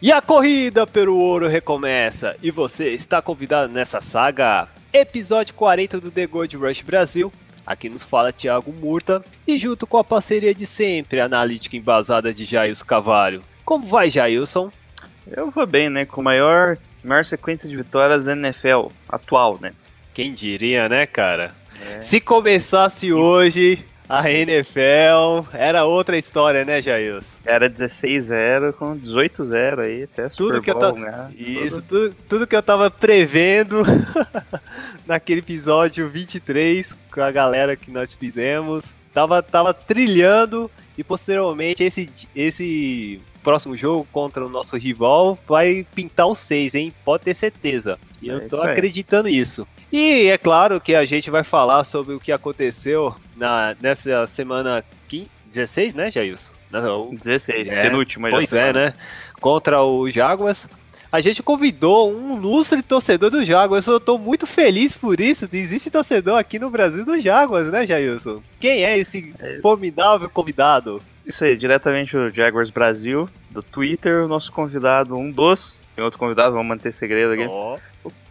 E a corrida pelo ouro recomeça e você está convidado nessa saga. Episódio 40 do The Gold Rush Brasil. Aqui nos fala Thiago Murta e junto com a parceria de sempre, a analítica embasada de Jailson Cavalho. Como vai, Jailson? Eu vou bem, né? Com a maior, maior sequência de vitórias da NFL atual, né? Quem diria, né, cara? Se começasse hoje a NFL, era outra história, né, Jailson? Era 16-0 com 18-0 aí, até Tudo Super que eu Bowl, ta- né? Isso, tudo, tudo que eu tava prevendo naquele episódio 23 com a galera que nós fizemos, tava, tava trilhando e posteriormente esse, esse próximo jogo contra o nosso rival vai pintar o 6, hein? Pode ter certeza. E eu É tô acreditando nisso. E é claro que a gente vai falar sobre o que aconteceu na, nessa semana 15, 16, né, Jailson? Não, 16, É, penúltima. Pois é, né? Contra o Jaguars. A gente convidou um lustre torcedor do Jaguars. Eu tô muito feliz por isso. Existe torcedor aqui no Brasil do Jaguars, né, Jailson? Quem é esse formidável convidado? Isso aí, diretamente do Jaguars Brasil, do Twitter, o nosso convidado, um dos. Tem outro convidado, vamos manter segredo aqui. Ó,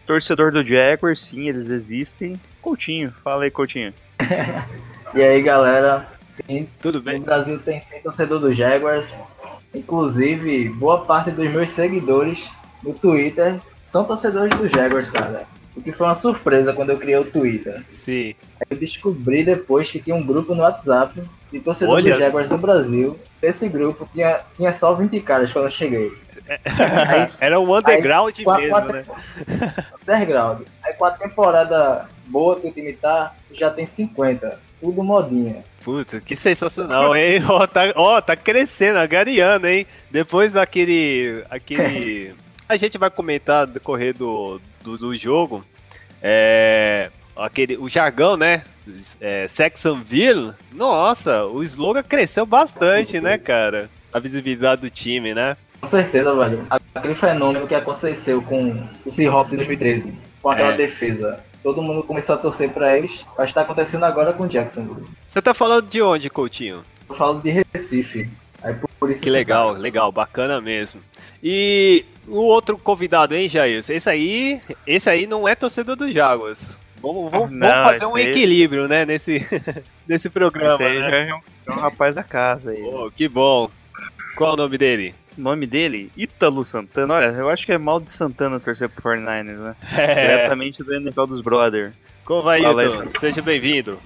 Torcedor do Jaguars, sim, eles existem. Coutinho, fala aí, Coutinho. E aí, galera? Sim, tudo no bem? Brasil tem sim torcedor do Jaguars. Inclusive, boa parte dos meus seguidores no Twitter são torcedores do Jaguars, cara. O que foi uma surpresa quando eu criei o Twitter. Sim. Aí eu descobri depois que tinha um grupo no WhatsApp de torcedor Olha. do Jaguars no Brasil. Esse grupo tinha, tinha só 20 caras quando eu cheguei. Aí, Era um underground com a- com a- mesmo, né? underground. Aí com a temporada boa que o time tá, já tem 50. Tudo modinha. Puta, que sensacional, hein? Ó, tá, ó, tá crescendo, agariando, hein? Depois daquele. aquele. A gente vai comentar no decorrer do, do, do jogo. É. Aquele, o jargão, né? É. Nossa, o slogan cresceu bastante, né, cara? A visibilidade do time, né? Com certeza, velho. Aquele fenômeno que aconteceu com o Seahawks em 2013, com aquela É. defesa. Todo mundo começou a torcer pra eles, mas tá acontecendo agora com o Jacksonville. Você tá falando de onde, Coutinho? Eu falo de Recife. Aí por, por isso Que legal, legal, bacana mesmo. E o outro convidado, hein, Jair? Esse aí, esse aí não é torcedor do Jaguars. Vamos, vamos- Não, vamos fazer um aí- equilíbrio, né, nesse, nesse programa, Esse aí né? já é um, é um rapaz da casa aí. Pô, que bom. Qual o nome dele? Nome dele? Ítalo Santana. Olha, eu acho que é mal de Santana torcer pro 49ers, né? É, Diretamente do NFL dos Brother. como vai, Hilton? Seja bem-vindo.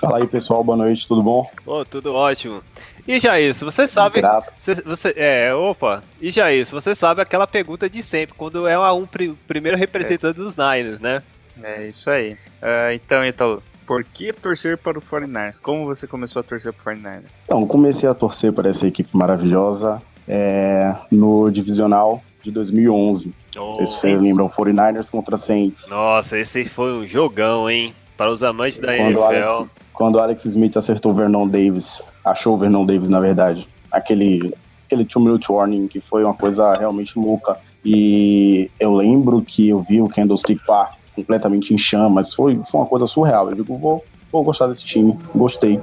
Fala aí pessoal, boa noite, tudo bom? Pô, tudo ótimo. E Jair, se você sabe... Graças. Você, você- é, opa. E Jair, se você sabe aquela pergunta de sempre, quando é um pri- primeiro representante dos Niners, né? É isso aí. Ah, então, Ítalo, por que torcer para o 49ers? Como você começou a torcer pro 49ers? Então, comecei a torcer para essa equipe maravilhosa é, no divisional de 2011. Não sei se vocês lembram, 49ers contra Saints. Nossa, esse foi um jogão, hein? Para os amantes da Quando o, NFL. Alex, quando o Alex Smith acertou o Vernon Davis, achou o Vernon Davis na verdade. Aquele, aquele two minute warning que foi uma coisa realmente louca. E eu lembro que eu vi o Candlestick Park completamente em chamas. Foi, foi uma coisa surreal. Eu digo, vou, vou gostar desse time. Gostei.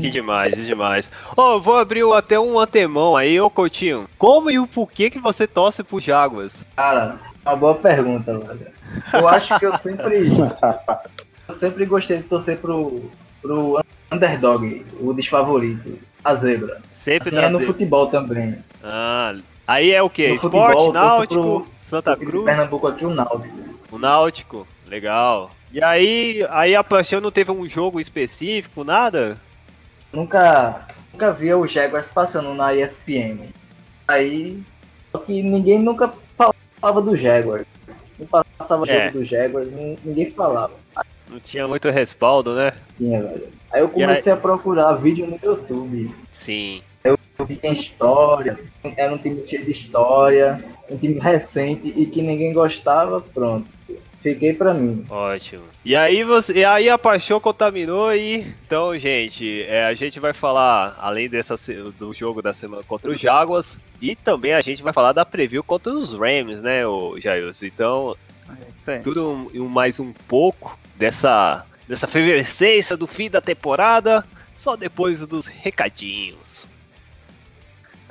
Que demais, que demais. Ó, eu vou abrir até um antemão aí, ô Coutinho. Como e o porquê que você torce pro Jaguars? Cara, uma boa pergunta, velho. Eu acho que eu sempre. eu sempre gostei de torcer pro, pro underdog, o desfavorito, a zebra. Sempre Assim é no trazer- futebol também. Ah, aí é o quê? No Esporte, futebol, eu torço náutico, pro- Santa Cruz, Pernambuco aqui, o Náutico. O náutico. Legal. E aí, aí a paixão não teve um jogo específico, nada? Nunca, nunca via o Jaguars passando na ESPN. Aí, só que ninguém nunca falava do Jaguars. Não passava É. jogo do Jaguars, ninguém falava. Não tinha muito respaldo, né? Tinha, velho. Aí eu comecei a procurar vídeo no YouTube. Sim. Eu que tem história, era um time cheio de história, um time recente e que ninguém gostava, pronto. Fiquei pra mim. Ótimo. E aí você, e aí a paixão contaminou e então, gente, é, a gente vai falar além dessa do jogo da semana contra os Jaguars e também a gente vai falar da preview contra os Rams, né, o Jailson. Então, É tudo um- mais um pouco dessa dessa efervescência do fim da temporada, só depois dos recadinhos.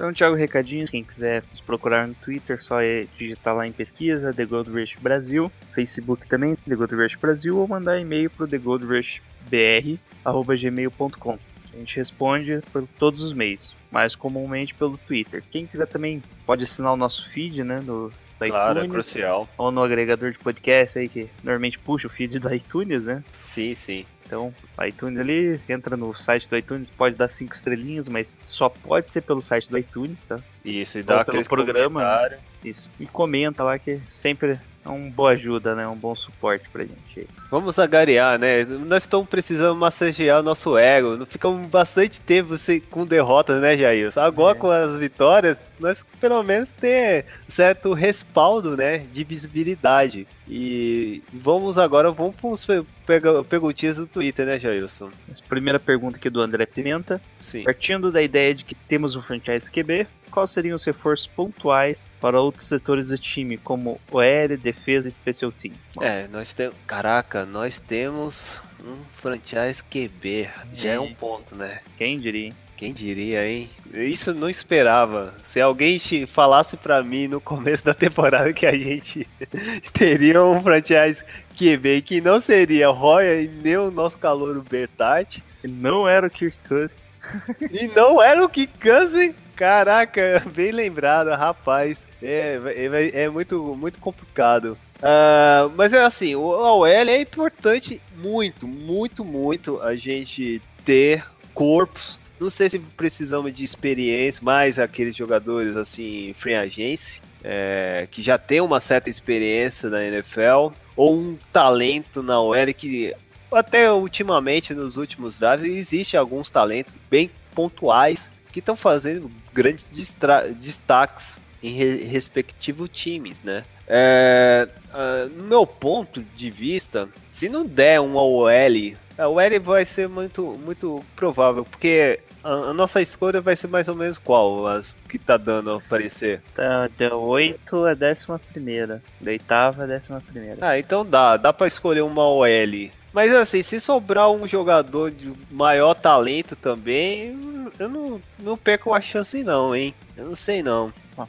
Então, Thiago Recadinhos, quem quiser nos procurar no Twitter, só é digitar lá em pesquisa, The Gold Rush Brasil, Facebook também, The Gold Rush Brasil, ou mandar e-mail pro thegoldrushbr.gmail.com. A gente responde por todos os meios, mais comumente pelo Twitter. Quem quiser também pode assinar o nosso feed, né, do, da Claro, é iTunes, crucial. ou no agregador de podcast aí, que normalmente puxa o feed da iTunes, né? Sim, sim. Então, o iTunes ali, entra no site do iTunes, pode dar cinco estrelinhas, mas só pode ser pelo site do iTunes, tá? Isso, e dá aquele programa, né? Isso. E comenta lá que sempre é uma boa ajuda, né? Um bom suporte pra gente. Vamos agariar, né? Nós estamos precisando massagear o nosso ego. Não ficamos bastante tempo sem, com derrotas, né, Jair? Agora É. com as vitórias, nós pelo menos ter certo respaldo, né? De visibilidade. E vamos agora, vamos para os perguntinhas do Twitter, né, Jailson? Essa primeira pergunta aqui do André Pimenta. Sim. Partindo da ideia de que temos um franchise QB, quais seriam os reforços pontuais para outros setores do time, como OL, defesa e special team? É, nós temos. Caraca, nós temos um franchise QB. Já é um ponto, né? Quem diria? Quem diria, hein? Isso eu não esperava. Se alguém te falasse pra mim no começo da temporada que a gente teria um franchise QB que não seria Roya e nem o nosso calouro Bertati. Não era o Kirk Cousins. E não era o Kikaze. Caraca, bem lembrado, rapaz. É, é, é muito, muito complicado. Ah, mas é assim, o a OL é importante muito, muito, muito a gente ter corpos. Não sei se precisamos de experiência, mais aqueles jogadores assim, free agency, é, que já tem uma certa experiência na NFL, ou um talento na OL que até ultimamente, nos últimos drafts, existe alguns talentos bem pontuais que estão fazendo grandes destaques em re- respectivos times, né? É, ah, no meu ponto de vista, se não der um OL, a OL vai ser muito, muito provável, porque a, a nossa escolha vai ser mais ou menos qual as que tá dando a aparecer. Da, da 8 a 11 primeira. Da oitava a 11 primeira. Ah, então dá, dá pra escolher uma OL. Mas assim, se sobrar um jogador de maior talento também, eu não, não perco a chance não, hein? Eu não sei não. Ó.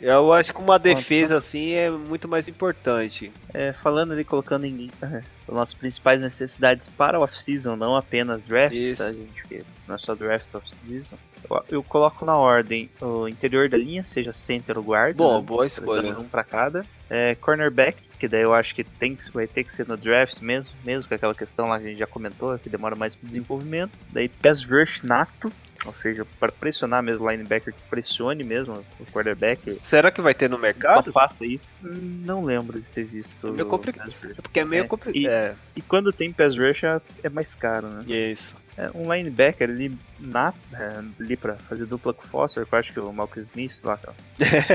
Eu acho que uma defesa assim é muito mais importante. É, falando ali, colocando em as nossas principais necessidades para o off-season, não apenas draft, Isso. tá, gente? Porque não é só draft off-season. Eu, eu coloco na ordem o interior da linha, seja center ou guarda. Bom, né? boa escolha. Um pra cada. É, cornerback, que daí eu acho que tem que, vai ter que ser no draft mesmo, mesmo com aquela questão lá que a gente já comentou, que demora mais pro desenvolvimento. Daí pass rush nato, ou seja, para pressionar mesmo o linebacker que pressione mesmo o quarterback. Será que vai ter no Só mercado? faça. Hum, Não lembro de ter visto. É meio complicado. rush. Porque é meio É, complicado. e- É, E quando tem pass rush é, é mais caro, né? isso. É, um linebacker ali, na, é, ali pra fazer dupla com o Foster, que eu acho que o Malcolm Smith lá, cara,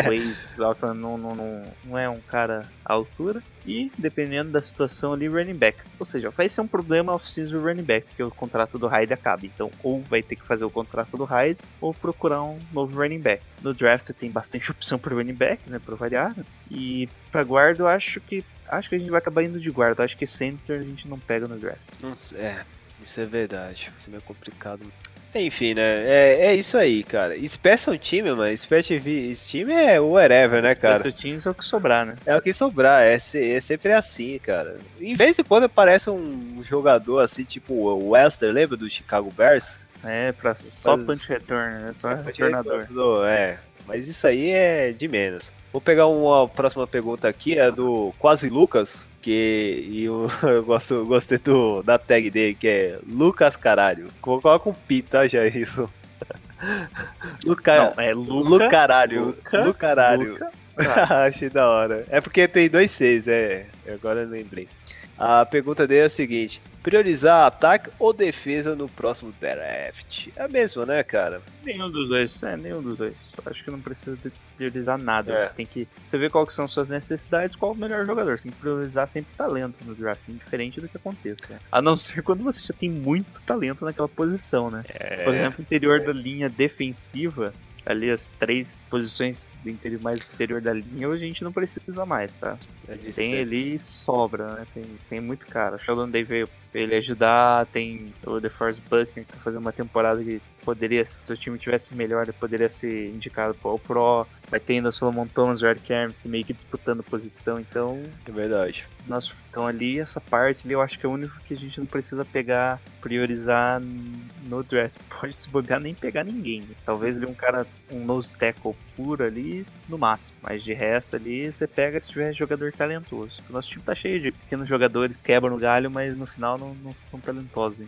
o ex, lá, não, não, não, não é um cara à altura. E dependendo da situação ali, running back. Ou seja, vai ser um problema off-season running back, porque o contrato do Hyde acaba. Então, ou vai ter que fazer o contrato do Hyde, ou procurar um novo running back. No draft tem bastante opção para running back, né, pra variar. E pra guarda, eu acho que acho que a gente vai acabar indo de guarda. Acho que center a gente não pega no draft. É, isso é verdade. Isso é meio complicado. Enfim, né? É, é isso aí, cara. Special time, mano. Special time é whatever, né, cara? Special teams é o que sobrar, né? É o que sobrar, é, é sempre assim, cara. Em vez em quando aparece um jogador assim, tipo o Wester, lembra do Chicago Bears? É, pra só Faz- punch return, né? Só retornador. É, mas isso aí é de menos. Vou pegar uma próxima pergunta aqui, é do Quase Lucas, que e eu, eu gosto, gostei do, da tag dele, que é Lucas Caralho. Coloca um pi, tá, já isso. Luca, Não, é Luca. Lucaralho. Luca, Lucaralho. Luca. Achei da hora. É porque tem dois seis, é. Agora eu lembrei. A pergunta dele é a seguinte: Priorizar ataque ou defesa no próximo draft? É a mesma, né, cara? Nenhum dos dois, é, nenhum dos dois. Acho que não precisa de- priorizar nada. É. Você tem que. Você vê quais que são suas necessidades, qual o melhor jogador. Você tem que priorizar sempre talento no draft, indiferente do que aconteça. A não ser quando você já tem muito talento naquela posição, né? Por exemplo, interior da linha defensiva, ali as três posições do interior, mais do interior da linha, a gente não precisa mais, tá? É Tem ser. ali sobra, né? Tem, tem muito cara. O Sheldon Day veio ele ajudar, tem o DeForest Buckner que tá fazendo uma temporada que poderia, se o time tivesse melhor, ele poderia ser indicado para o Pro. Vai ter ainda o Solomon Thomas, o Eric Armstead meio que disputando posição, então É verdade. nós, então ali, essa parte ali, eu acho que é o único que a gente não precisa pegar, priorizar no draft. Pode se bobear nem pegar ninguém. né? Talvez ele um cara, um nose tackle puro ali, no máximo. Mas de resto ali, você pega se tiver jogador talentoso. O nosso time tá cheio de pequenos jogadores que quebram no galho, mas no final não, não são talentosos.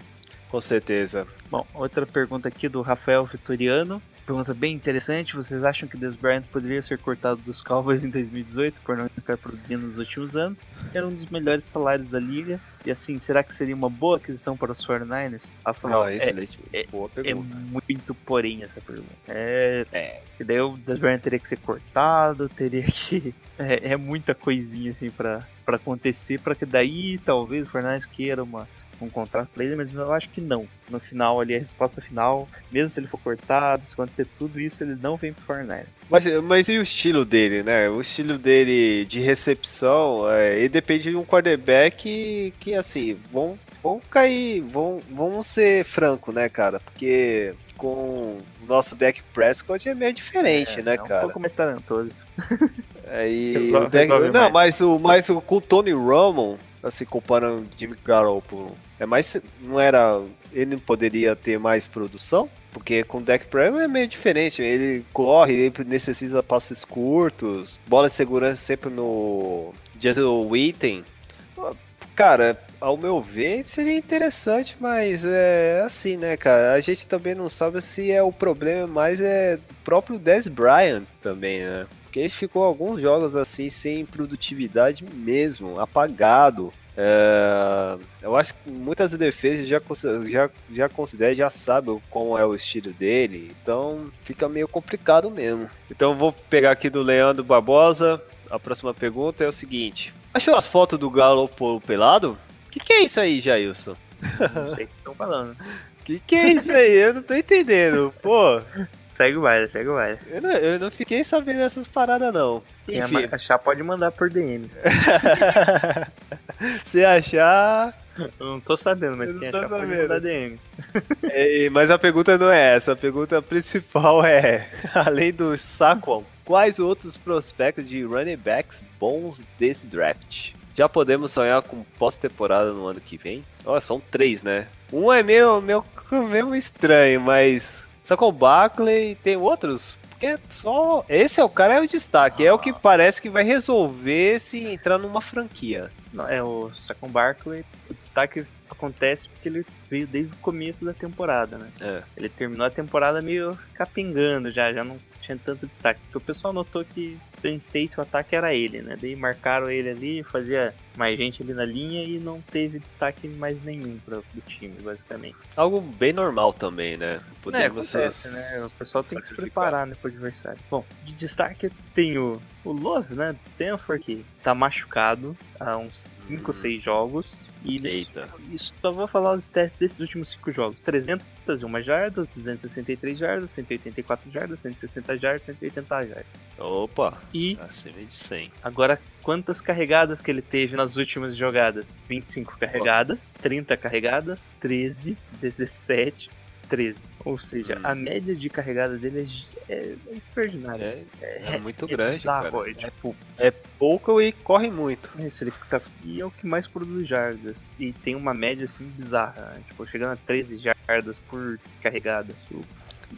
Com certeza. Bom, outra pergunta aqui do Rafael Vitoriano. Pergunta bem interessante. Vocês acham que Des Bryant poderia ser cortado dos Cowboys em 2018 por não estar produzindo nos últimos anos? Era um dos melhores salários da liga. E assim, será que seria uma boa aquisição para os 49ers? Rafael, Não, é, excelente. é- Boa é pergunta. muito porém essa pergunta. É, é. E daí o Des Bryant teria que ser cortado, teria que. É, é muita coisinha assim pra, pra acontecer, pra que daí talvez o Fernandes queira uma, um contrato pra ele, mas eu acho que não. No final ali, a resposta final, mesmo se ele for cortado, se acontecer tudo isso, ele não vem pro Fernandes. Mas, mas e o estilo dele, né? O estilo dele de recepção, é, ele depende de um quarterback que, que assim, vão, vão cair, vão, vamos ser franco, né, cara? Porque com o nosso deck Prescott é meio diferente, né, é um cara? pouco mais talentoso. Aí Resol- o deck, resolve não, mais. mas o mas o com o Tony Romo, assim comparando Jimmy Garoppolo, é mais não era, ele não poderia ter mais produção? Porque com o deck Prescott é meio diferente, ele corre, ele necessita passes curtos, bola de segurança sempre no Jason Witten. Cara, ao meu ver, seria interessante, mas é assim, né, cara? A gente também não sabe se é o problema, mas é próprio Dez Bryant também, né? Porque ele ficou alguns jogos assim sem produtividade mesmo, apagado. É, eu acho que muitas defesas já, já, já consideram, já sabem como é o estilo dele, então fica meio complicado mesmo. Então eu vou pegar aqui do Leandro Barbosa. A próxima pergunta é o seguinte: Achou as fotos do Galo pelado? Que que é isso aí, Jailson? Não sei o que estão falando. Que que é isso aí? Eu não tô entendendo. Pô, Segue o baile, segue o baile. eu não, eu não fiquei sabendo dessas paradas não. Quem Enfim, achar pode mandar por DM. se achar. Eu não tô sabendo, mas Eu quem achar pode sabendo. mandar DM. É, mas a pergunta não é essa. A pergunta principal é: além do Saquon, quais outros prospectos de running backs bons desse draft? Já podemos sonhar com pós-temporada no ano que vem? Olha, são três, né? Um é meio, meio, meio estranho, mas Saquon Barkley tem outros? Porque só. Esse é o cara, é o destaque. É o que parece que vai resolver se entrar numa franquia. Não, é o Saquon Barkley. O destaque acontece porque ele veio desde o começo da temporada, né? É. Ele terminou a temporada meio capengando já, já não tinha tanto destaque. Porque o pessoal notou que Penn State o ataque era ele, né? Daí marcaram ele ali, fazia mais gente ali na linha e não teve destaque mais nenhum para o time, basicamente. Algo bem normal também, né? É, Podemos acontece, né? O pessoal tem que se preparar né, pro adversário. Bom, de destaque tem o, o Love, né, de Stanford, que tá machucado há uns 5 ou 6 jogos. E eles, Eita. isso, só vou falar os testes desses últimos 5 jogos. 301 jardas, 263 jardas, 184 jardas, 160 jardas, 180 jardas. Opa, E acima de 100. agora, quantas carregadas que ele teve nas últimas jogadas? 25 carregadas, 30 carregadas, 13, 17, 13. Ou seja, Hum. a média de carregada dele é, é extraordinária. É, é muito grande, bizarro, cara. é tipo, É pouco e corre muito. isso, ele tá, e é o que mais produz jardas. E tem uma média assim bizarra, né? tipo, chegando a 13 jardas por carregada. Tipo,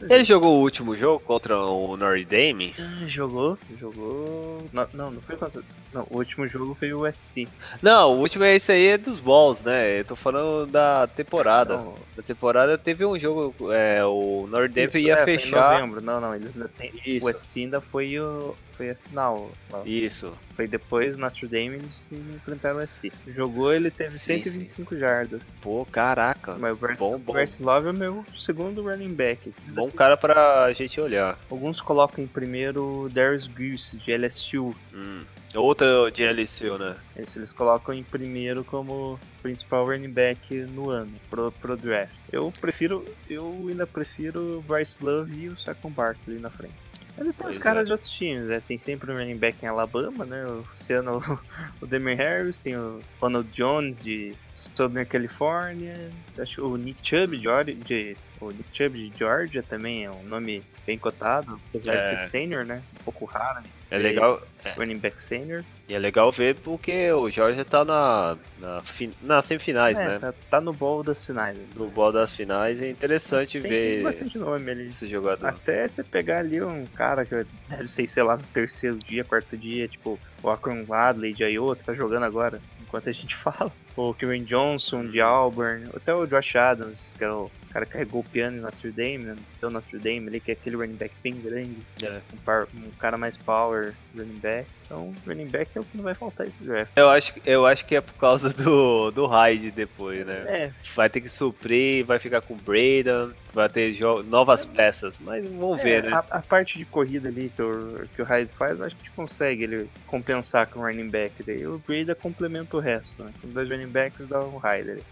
Ele jogou o último jogo contra o Notre Dame? Ah, jogou, jogou. Não, não, não foi contra. Não, o último jogo foi o USC. Não, o último é esse aí é dos balls, né? Eu tô falando da temporada. Não, Da temporada teve um jogo, é, o Notre Dame Isso, ia é, foi em fechar. novembro. Não, não, eles ainda tem. Isso. O USC ainda foi o. foi a final. lá. Isso. Foi depois Notre Dame eles enfrentaram assim. Jogou, ele teve Sim, 125 jardas. Pô, caraca. Mas o Vers- Bom, bom. Love é o meu segundo running back. Bom cara pra gente olhar. Alguns colocam em primeiro o Darius Goose, de LSU. Hum. Outra de LSU, né? Esse eles colocam em primeiro como principal running back no ano, pro, pro draft. Eu prefiro, eu ainda prefiro o Bryce Love e o Saquon Barkley na frente. Mas tem os caras é. de outros times, né? Tem sempre um running back em Alabama, né? O- Esse ano o Demir Harris, tem o Ronald Jones de Southern California, acho que o Nick Chubb de, de o Nick Chubb de Georgia também é um nome bem cotado, apesar É. de ser senior, né? Um pouco raro, É legal, running back senior. e é legal ver porque o Jorge tá na, na, nas semifinais, É, né? tá, tá no bowl das finais. No bol das finais é interessante Tem- ver Tem bastante nome ali. esse jogador. Até você pegar ali um cara que deve ser, sei lá, no terceiro dia, quarto dia, tipo o Akron Adley de Iowa, que tá jogando agora, enquanto a gente fala. O Kevin Johnson de Auburn, até o Josh Adams, que é o cara carregou o piano em Notre Dame, né? Deu Notre Dame ali, que é aquele running back bem grande, É. um, par- um cara mais power running back. Então, running back é o que não vai faltar esse draft. Eu acho, eu acho que é por causa do, do Hyde depois, né? É, Vai ter que suprir, vai ficar com o Braden, vai ter novas peças, mas vamos ver, É, né? a, a parte de corrida ali que o, que o Hyde faz, eu acho que a gente consegue ele compensar com o running back. Daí o Breda complementa o resto. Né? Com dois running backs dá o Hyde ali.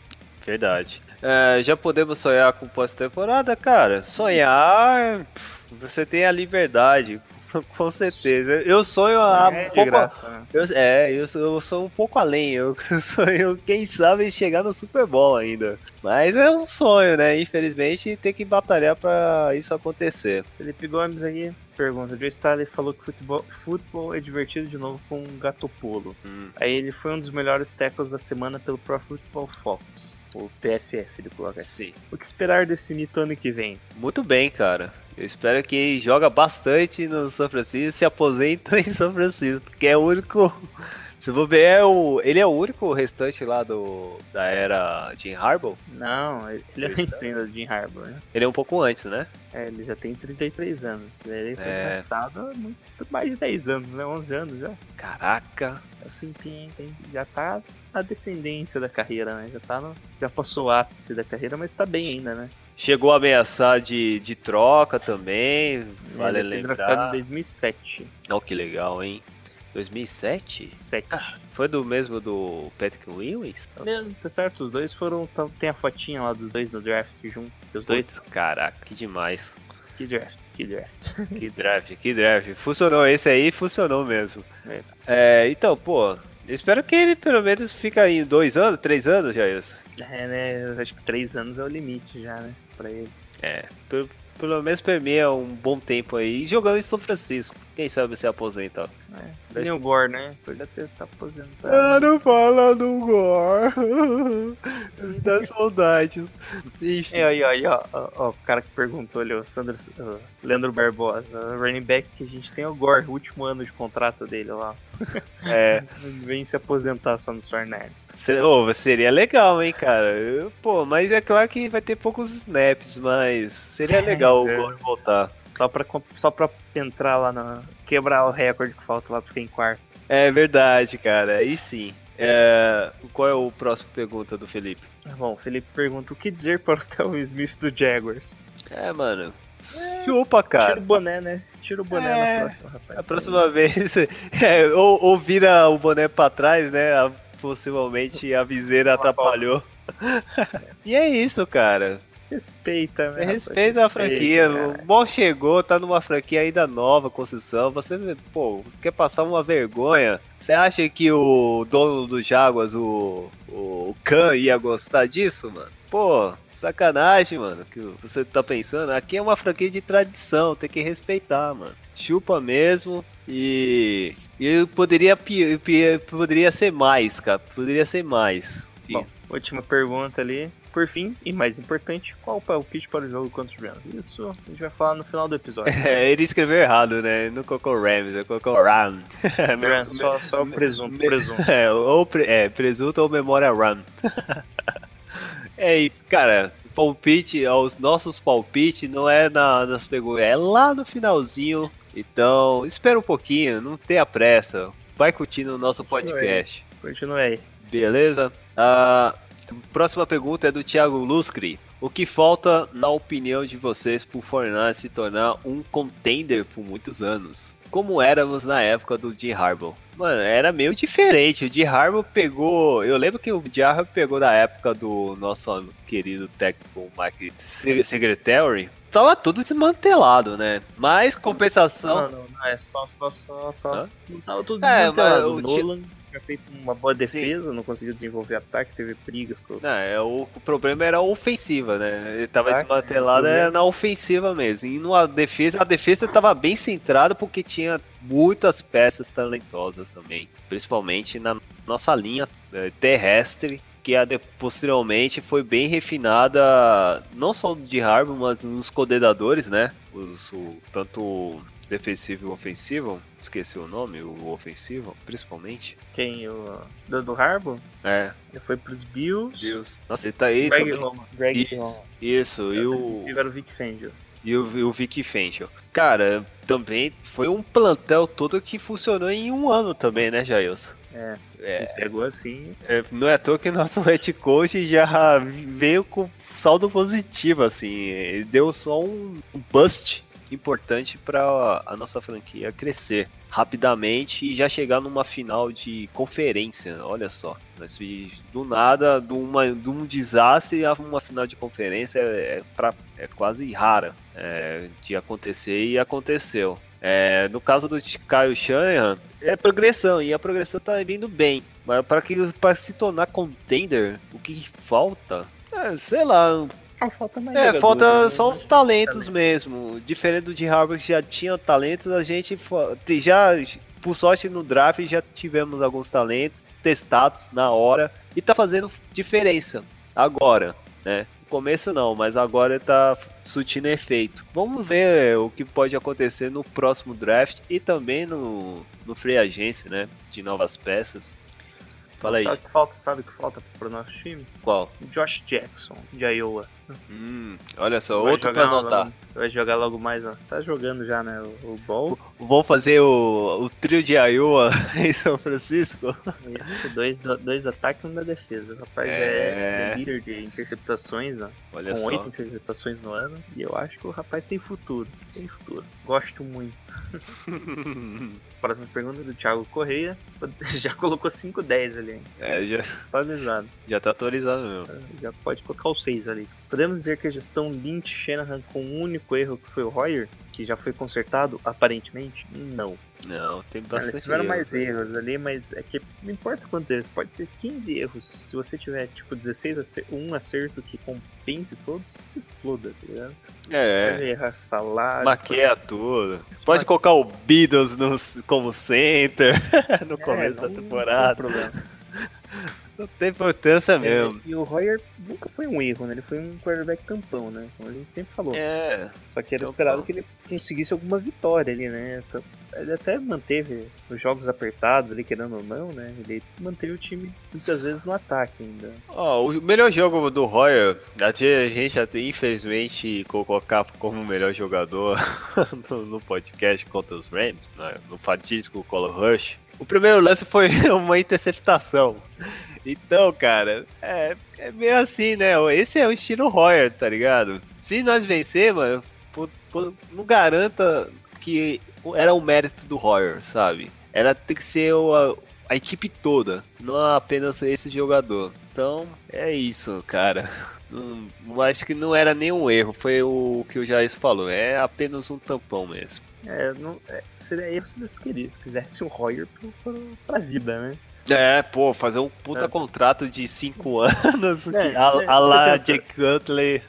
Verdade. É, já podemos sonhar com pós-temporada, cara? Sonhar, você tem a liberdade, com certeza. Eu sonho a é um pouco. graça, né? Eu, é, eu sou, eu sou um pouco além. Eu sonho, quem sabe, chegar no Super Bowl ainda. Mas é um sonho, né? Infelizmente, tem que batalhar pra isso acontecer. Felipe Gomes aí pergunta: o Joe Staley falou que futebol, futebol é divertido de novo com um gato polo. Hum. Aí ele foi um dos melhores tackles da semana pelo Pro Football Focus, o PFF coloca aqui. Sim. O que esperar desse mito ano que vem? Muito bem, cara. Eu espero que ele joga bastante no São Francisco e se aposenta em São Francisco, porque é o único. Se vou ver, é o, ele é o único restante lá do da era Jim Harbaugh. Não, ele é antes ainda do Jim Harbaugh, né? Ele é um pouco antes, né? É, ele já tem 33 anos. Ele foi É. draftado há muito mais de 10 anos, né? 11 anos já. Caraca. Faz tempinho, tem, já tá na descendência da carreira, né? Já tá no, já passou o ápice da carreira, mas tá bem ainda, né? Chegou a ameaçar de, de troca também. Vale ele foi draftado em lembrar. 2007. Olha que legal, hein? 2007? 7. Foi do mesmo do Patrick Willis? Mesmo, tá certo? Os dois foram. tá- Tem a fotinha lá dos dois no draft juntos. Os dois. Caraca, que demais. Que draft, que draft. Que draft, que draft. Funcionou, esse aí funcionou mesmo. É. É, então, pô, espero que ele pelo menos fique aí dois anos, três anos já isso. é, né? Eu acho que 3 anos é o limite já, né? Pra ele. É, pelo, pelo menos pra mim é um bom tempo aí. Jogando em São Francisco. Quem sabe se aposenta. É. Que nem o Gore, né? Pode até tá aposentado. Ah, não fala do Gore. das saudades. Enfim. É, aí, ó, aí, ó, ó, ó, o cara que perguntou ali, o Sandro, o Leandro Barbosa, o running back que a gente tem é o Gore, o último ano de contrato dele lá. É, Vem se aposentar só nos Tornados. seria, ô, seria legal, hein, cara. Eu- pô, mas é claro que vai ter poucos snaps, mas seria legal o É. Gore voltar. Só pra, só pra entrar lá na. quebrar o recorde que falta lá pra ficar em quarto. É verdade, cara. Aí sim. É, qual é o próximo pergunta do Felipe? Bom, o Felipe pergunta o que dizer para o Theo Smith do Jaguars. É, mano. Chupa, Tira cara. o boné, né? Tira o boné É, na próxima, rapaz. A próxima vez, é, ou, ou vira o boné pra trás, né? Possivelmente a viseira atrapalhou. e é isso, cara. Respeita, né? Respeita a franquia. cara. O Ball chegou, tá numa franquia ainda nova, construção. Você, pô, quer passar uma vergonha? Você acha que o dono do Jaguars, o, o Khan, ia gostar disso, mano? Pô, sacanagem, mano, que você tá pensando. Aqui é uma franquia de tradição, tem que respeitar, mano. Chupa mesmo e. E poderia, poderia ser mais, cara. Poderia ser mais. Bom, última pergunta ali. Por fim, e mais importante, qual o palpite para o jogo contra os Rams? Isso a gente vai falar no final do episódio. É, ele escreveu errado, né? Não colocou Rams, ele colocou Ram. Só, só presunto, presunto. É, ou pre- é, presunto ou memória RAM. é, e, cara, palpite, os nossos palpites não é na, nas perguntas, é lá no finalzinho. Então, espera um pouquinho, não tenha pressa. Vai curtindo o nosso podcast. Continue aí. Beleza? A próxima pergunta é do Thiago Luscri. O que falta, na opinião de vocês, pro Fortnite se tornar um contender por muitos anos? Como éramos na época do Jim Harbaugh? Mano, era meio diferente. O Jim Harbaugh pegou... Eu lembro que o Jim Harbaugh pegou da época do nosso querido técnico Mike Se- Secretary. Tava tudo desmantelado, né? Mas, compensação... Não, não, não, é só, só, só. Hã? Tava tudo É, desmantelado. mas o o Nolan tinha feito uma boa defesa, não conseguiu desenvolver ataque, teve brigas com Não, é, o, o problema era a ofensiva, né? Ele tava Ah, desmantelado é, é, na ofensiva mesmo. E numa defesa, a defesa tava bem centrada porque tinha muitas peças talentosas também. Principalmente na nossa linha eh, terrestre, que a de- posteriormente foi bem refinada, não só de Harbour, mas nos coordenadores, né? Os, o, tanto defensivo e ofensivo, esqueci o nome, o ofensivo, principalmente. quem? O do, do Harbour. É, Ele foi pros Bills. Deus. Nossa, ele tá aí. Greg também. Roman. Greg Isso. Roman. Isso, e o, Agora o Vic Fangio. e o, e o Vic Fangio. Cara, também foi um plantel todo que funcionou em um ano também, né, Jailson? É. É, pegou assim. é, não é à toa que nosso head coach já veio com saldo positivo, assim. Ele deu só um bust importante para a nossa franquia crescer rapidamente e já chegar numa final de conferência. Olha só, nós do nada, de, uma, de um desastre a uma final de conferência é, pra, é quase rara é, de acontecer e aconteceu. É, no caso do Kyle Shanahan, é progressão e a progressão tá vindo bem. Mas para se tornar contender, o que falta? É, sei lá, Falta mais. é, jogadores, falta né? só os talentos mesmo. Diferente do de Harvard que já tinha talentos, a gente já, por sorte no draft, já tivemos alguns talentos testados na hora e tá fazendo diferença agora, né? No começo não, mas agora tá surtindo efeito. Vamos ver o que pode acontecer no próximo draft e também no, no free agência, né? De novas peças. Fala aí, Sabe o que falta? Sabe o que falta pro nosso time? qual? Josh Jackson, de Iowa. Hum, olha só, Vai outro pra anotar. logo- Vai jogar logo mais, ó. Tá jogando já, né? O, o Ball. Vamos fazer o, o trio de Iowa em São Francisco? Isso, dois, dois ataques e um da defesa. O rapaz É. é, líder de interceptações, ó. Olha com oito interceptações no ano. E eu acho que o rapaz tem futuro. Tem futuro. Gosto muito. Próxima pergunta do Thiago Correia. Já colocou 5-10 ali, hein? É, já, Atualizado. já tá atualizado mesmo. Já pode colocar o 6 ali. Podemos dizer que a gestão Lynch Shanahan com um único erro que foi o Hoyer, que já foi consertado, aparentemente? Não. Não, tem Eles bastante. tiveram erro. mais erros ali, mas é que não importa quantos erros, pode ter 15 erros. Se você tiver, tipo, 16 acerto, um acerto que compense todos, você exploda, tá ligado? É, Pode errar salário. maqueia tudo. Pode colocar o Beatles no, como center no É, começo não- da Não temporada. tem problema. Não tem importância mesmo. E o Hoyer nunca foi um erro, né? Ele foi um quarterback tampão, né? Como a gente sempre falou. É, Só que era tampão. esperado que ele conseguisse alguma vitória ali, né? Então, Ele até manteve os jogos apertados ali, querendo ou não, né? Ele manteve o time muitas vezes no ataque ainda. Ó, o melhor jogo do Royer, a gente até infelizmente colocar como melhor jogador no, no podcast contra os Rams, né, no fatídico Colo Rush. O primeiro lance foi uma interceptação. Então, cara, é, é meio assim, né? Esse é o estilo Royer, tá ligado? Se nós pô, não garanta que era o mérito do Royer, sabe? Era tem que ser a, a equipe toda, não apenas esse jogador. Então, é isso, cara. Não acho que não era nenhum erro, foi o que o Jair falou, é apenas um tampão mesmo. É, não, é, seria erro se eles queriam, se quisesse o Royer pro, pro, pra vida, né? É, pô, fazer um puta É. contrato de 5 anos, É, a, é, a lá Jake Cutler.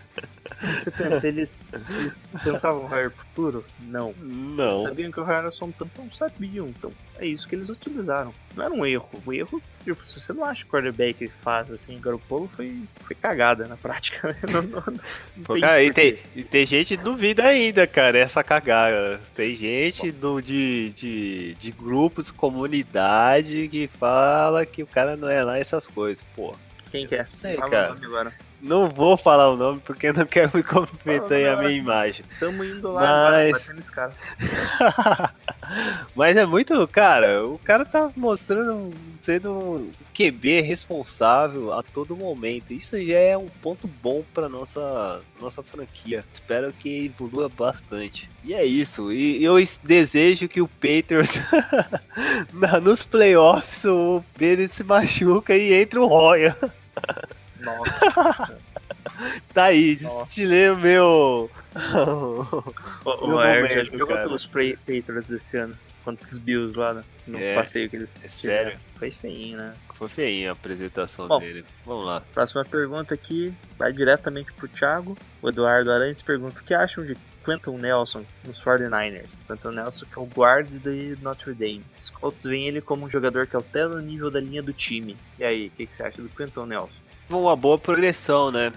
Se você pensa, eles, eles pensavam pro futuro? Não. Não. Sabiam que o Royer era só um tampão? Sabiam. Então, é isso que eles utilizaram. Não era um erro. O erro, tipo, se você não acha que o quarterback faz assim, Garoppolo foi, foi cagada na prática. né? Não, não, não Pô, tem cara, e tem, e tem gente que duvida ainda, cara, essa cagada. Tem gente do, de, de, de grupos, comunidade, que fala que o cara não é lá essas coisas, pô. Quem que é? sei, cara. agora. Não vou falar o nome porque não quero me comprometer a minha imagem. Tamo indo lá, Mas- cara. Mas é muito, cara, o cara tá mostrando sendo um QB responsável a todo momento. Isso já é um ponto bom pra nossa, nossa franquia. Espero que evolua bastante. E é isso. E eu es- desejo que o Patriots nos playoffs o Billy se machuca e entre o Roya. Nossa. Tá aí, destilei o meu. O, Meu Air já jogou cara. pelos Patriots esse ano. Contra os Bills lá no, no É, passeio que eles é sério? Foi feinho, né? Foi feinha a apresentação Bom. dele. Vamos lá. Próxima pergunta aqui vai diretamente pro Thiago. O Eduardo Arantes pergunta o que acham de Quentin Nelson nos 49ers. Quentin Nelson que é o guarda de Notre Dame. Os Colts veem ele como um jogador que altera o nível da linha do time. E aí, o que, que você acha do Quentin Nelson? Uma boa progressão, né?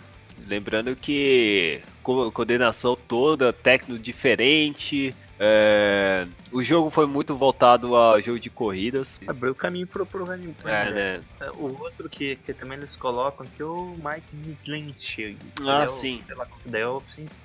Lembrando que co- coordenação toda, técnico diferente. é, O jogo foi muito voltado ao jogo de corridas. Abriu o caminho pro, pro running. É, né? O outro que, que também eles colocam que é o Mike Glenshire. Ah, é sim. lá, Daí é o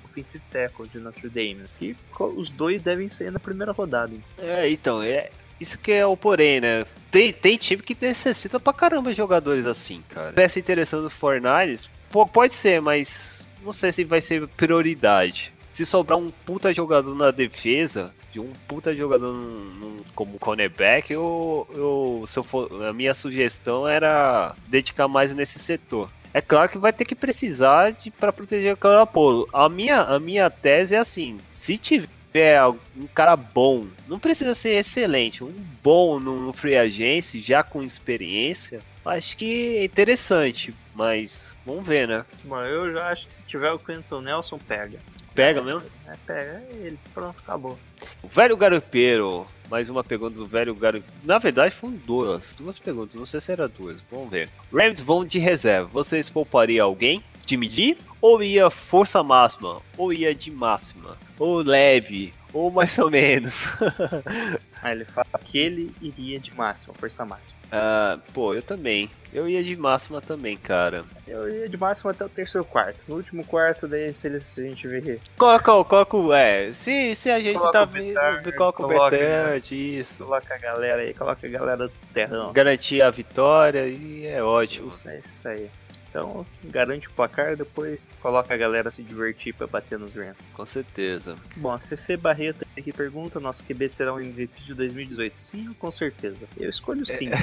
offensive tackle de Notre Dame. Que co- os dois devem sair na primeira rodada. É, então, é isso que é o porém, né? Tem, tem time que necessita pra caramba jogadores assim, cara. Peça interessante 49ers, pô, pode ser, mas não sei se vai ser prioridade. Se sobrar um puta jogador na defesa, de um puta jogador num- num- como cornerback, eu, eu, se eu for, a minha sugestão era dedicar mais nesse setor. É claro que vai ter que precisar para proteger o Garoppolo. A minha, a minha tese é assim: se tiver um cara bom, não precisa ser excelente, um bom no, no free agency, já com experiência, acho que é interessante. Mas vamos ver, né? Bom, eu já acho que se tiver o Quentin Nelson, pega. Pega mesmo? É, pega é ele. Pronto, acabou. O velho garupeiro. Mais uma pergunta do velho garupeiro. Na verdade, foram duas. Duas perguntas. Não sei se era duas. Vamos ver. Rams vão de reserva. Vocês poupariam alguém? De medir? Ou ia força máxima? Ou ia de máxima? Ou leve? Ou mais ou menos? Aí ele fala que ele iria de máxima, força máxima. Ah, pô, eu também. Eu ia de máxima também, cara. Eu ia de máxima até o terceiro quarto. No último quarto, daí se, eles, se a gente ver. Coloca, coloca, o- é, se, se a gente Coloca tá vendo, coloca o Betard, isso. Coloca a galera aí, coloca a galera do terrão. Garantir a vitória e é ótimo. Isso é isso aí. Então, garante o placar, depois coloca a galera se divertir pra bater nos Rams. Com certeza. Bom, a Fefe Barreto aqui pergunta: nosso QB será o MVP de 2018? Sim, com certeza. Eu escolho sim.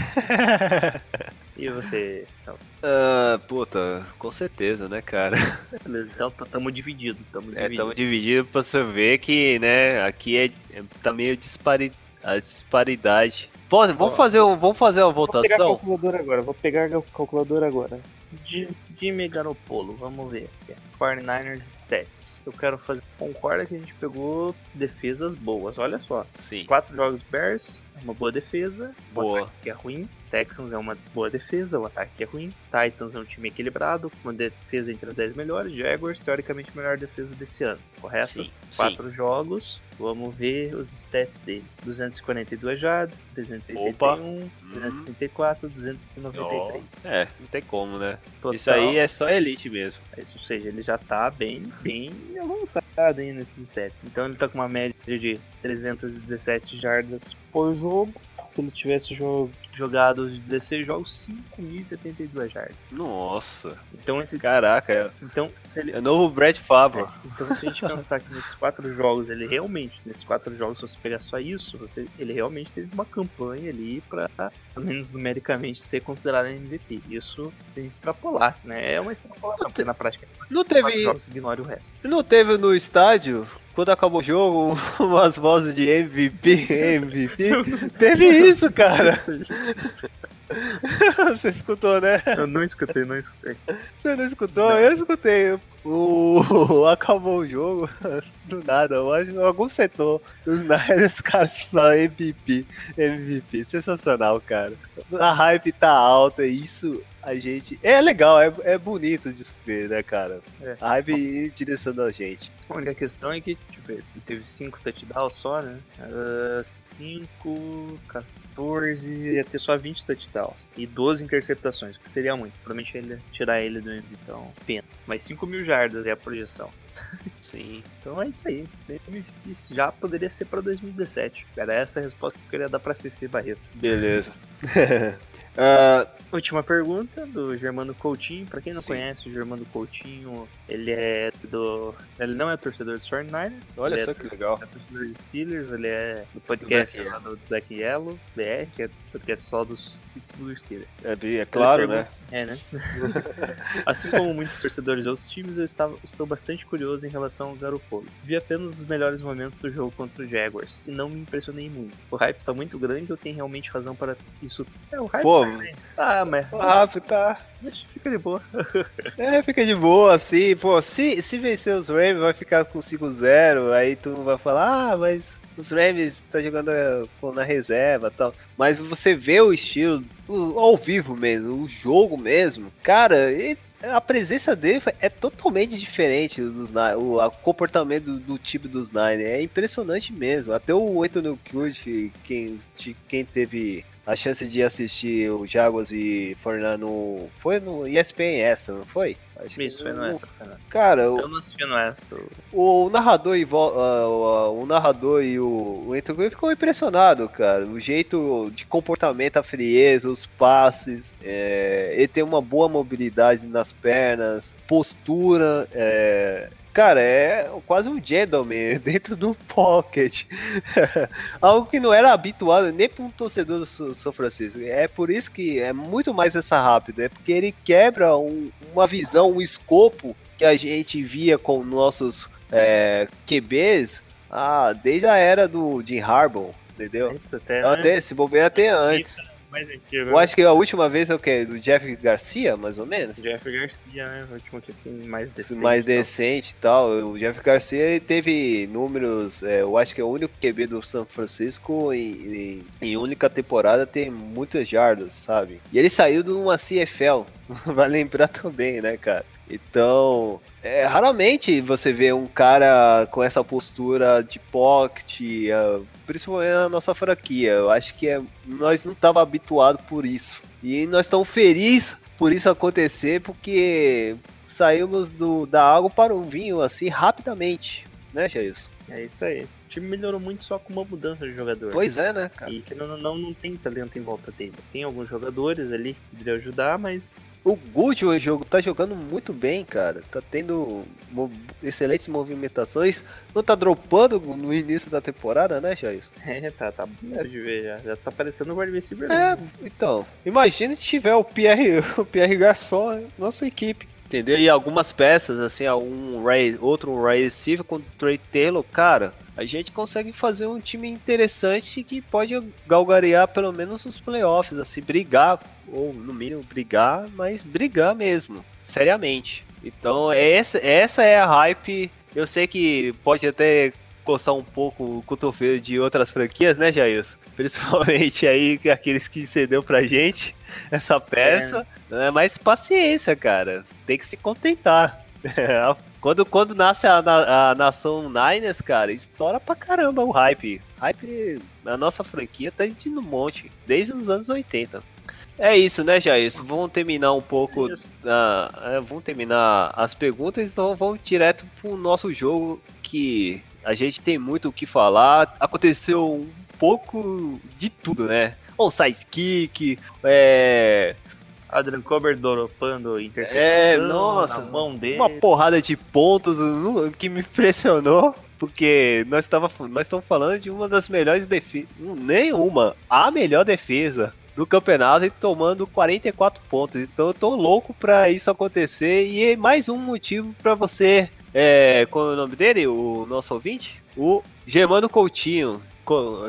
E você? Então, Ah, puta, com certeza, né, cara? beleza, então t- tamo dividido. Tamo É, dividido. estamos divididos pra você ver que, né, aqui é, é- tá meio dispari, a disparidade. Pô, vamos fazer, um, vamos fazer uma Vou pegar a votação? calculadora agora, vou pegar a calculadora agora. Ji- Jimmy Garoppolo, vamos ver. aqui. 49ers Stats. Eu quero fazer. Concorda que a gente pegou defesas boas, olha só. Sim, Quatro jogos Bears, uma boa defesa. Boa. ataque é ruim. Texans é uma boa defesa, o ataque é ruim. Titans é um time equilibrado, uma defesa entre as 10 melhores. Jaguars, teoricamente, a melhor defesa desse ano, correto? sim, sim. Quatro jogos, vamos ver os stats dele. 242 jardas, 381, Opa. 334, 293. É, não tem como, né? Total, Isso aí é só elite mesmo. Ou seja, ele já tá bem, bem avançado aí nesses stats. Então ele tá com uma média de 317 jardas por jogo. Se ele tivesse jo- jogado os 16 jogos, 5.072 jardas. Nossa, Então, esse, caraca, é, então, se ele, é o novo Brad Favre. Então, se a gente pensar que nesses quatro jogos, ele realmente, nesses quatro jogos, se você pegar só isso, você, ele realmente teve uma campanha ali pra, pelo menos numericamente, ser considerado MVP. Isso tem que extrapolasse, né? É uma extrapolação, porque na prática, Não teve, jogos ignora o resto. não teve no estádio, quando acabou o jogo, umas vozes de MVP, MVP? teve isso, cara. Você escutou, né? Eu não escutei, não escutei. Você não escutou? Eu escutei. O... Acabou o jogo. Do nada. Eu acho que em algum setor dos Niners, os caras falam MVP. MVP. Sensacional, cara. A hype tá alta. e Isso a gente. É legal, é, é bonito de ver, né, cara? É. A hype direção da gente. A única questão é que, tipo, teve cinco touchdowns só, né? Ah, Cinco, 14, ia ter só 20 touchdowns. e 12 interceptações, que seria muito. Provavelmente ele tirar ele do MVP, então pena. Mas 5 mil jardas é a projeção. Sim. Então é isso aí. Isso já poderia ser para 2017. Era essa a resposta que eu queria dar para Fefe Barreto. Beleza. Ah, Última pergunta do Germano Coutinho. Pra quem não Sim. conhece, o Germano Coutinho, ele é do. Ele não é torcedor do 49ers. olha ele só é que legal. é torcedor de Steelers, ele é do podcast do Black Yellow, BR, que é podcast só dos Pittsburgh Steelers. É, é claro, né? É, né? assim como muitos torcedores de outros times, eu estava, estou bastante curioso em relação ao Garoppolo. Vi apenas os melhores momentos do jogo contra o Jaguars e não me impressionei muito. O hype tá muito grande ou tem realmente razão para isso? É, o hype Pô, tá grande. Ah, mas Ah, tá. deixa, fica de boa. É, fica de boa, assim, pô, se, se vencer os Rams vai ficar com 5-0, aí tu vai falar, ah, mas os Rams tá jogando eh, pô, na reserva e tal. Mas você vê o estilo, ao vivo mesmo, o jogo mesmo, cara, a presença dele é totalmente diferente dos o comportamento do, time dos Nine, é impressionante mesmo. Até o Anthony Cute, que quem, quem teve a chance de assistir o Jaguars e Fornar no. Foi no ESPN Extra, não foi? Acho que- Isso, foi no no- Cara, o, Eu não assisti no essa. o narrador e vo- ah, o, o narrador e o, o Anthony ficou impressionado, cara. O jeito de comportamento, a frieza, os passes. é, ele tem uma boa mobilidade nas pernas, postura. é, Cara, é quase um gentleman dentro do pocket. Algo que não era habituado nem para um torcedor do São Francisco. É por isso que é muito mais essa rápido. É porque ele quebra um- uma visão, um escopo que a gente via com nossos é, QBs ah, desde a era do Jim Harbaugh, entendeu? Antes até. Até, se bobear até antes. Mais antigo. Eu acho que a última vez é o quê? Do Jeff Garcia, mais ou menos? Jeff Garcia, né? O último que assim, mais decente. mais tal. decente e tal. O Jeff Garcia ele teve números, é, eu acho que é o único QB do São Francisco em, em, em única temporada tem muitas jardas, sabe? E ele saiu de uma CFL, vai lembrar também, né, cara? Então, é, raramente você vê um cara com essa postura de pocket, é, principalmente na nossa franquia. Eu acho que é, nós não estávamos habituados por isso. E nós estamos felizes por isso acontecer, porque saímos do, da água para o vinho assim rapidamente, né, Jair? É isso aí. Time melhorou muito só com uma mudança de jogador. Pois é, né, cara? E que não, não, não tem talento em volta dele. Tem alguns jogadores ali que poderiam ajudar, mas O o jogo tá jogando muito bem, cara. Tá tendo excelentes movimentações. Não tá dropando no início da temporada, né, Jair? é, tá, tá de ver já. Já tá parecendo o wide receiver. É, mesmo. então. Imagina se tiver o Pierre, o Pierre Garçon, nossa equipe. Entendeu? E algumas peças, assim, um Ray, outro Ray receiver com Trey Taylor, cara, a gente consegue fazer um time interessante que pode galgarear pelo menos nos playoffs, assim, brigar, ou no mínimo brigar, mas brigar mesmo, seriamente. Então, essa, essa é a hype. Eu sei que pode até coçar um pouco o cotovelo de outras franquias, né, Jailson? Principalmente aí aqueles que cedeu pra gente essa peça. né? Mas paciência, cara. Tem que se contentar. quando, quando nasce a, a nação Niners, cara, estoura pra caramba o hype. Hype, a nossa franquia tá de no monte, desde os anos 80. É isso, né, Jair? Vamos terminar um pouco. é, vamos terminar as perguntas, então vamos direto pro nosso jogo que a gente tem muito o que falar. Aconteceu um pouco de tudo, né? Um sidekick, é, Adrian Cover doropando interceptação É, nossa, mão dele. uma porrada de pontos que me impressionou. Porque nós, tava, nós estamos falando de uma das melhores defesas. Nenhuma, a melhor defesa do campeonato e tomando 44 pontos. Então eu tô louco pra isso acontecer. E é mais um motivo pra você. É, qual é o nome dele? O nosso ouvinte? O Germano Coutinho.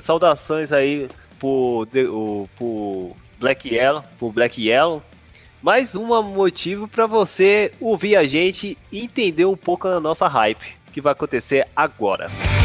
Saudações aí pro, pro Black Yellow. Pro Black Yellow. Mais um motivo pra você ouvir a gente e entender um pouco a nossa hype que vai acontecer agora. Yeah,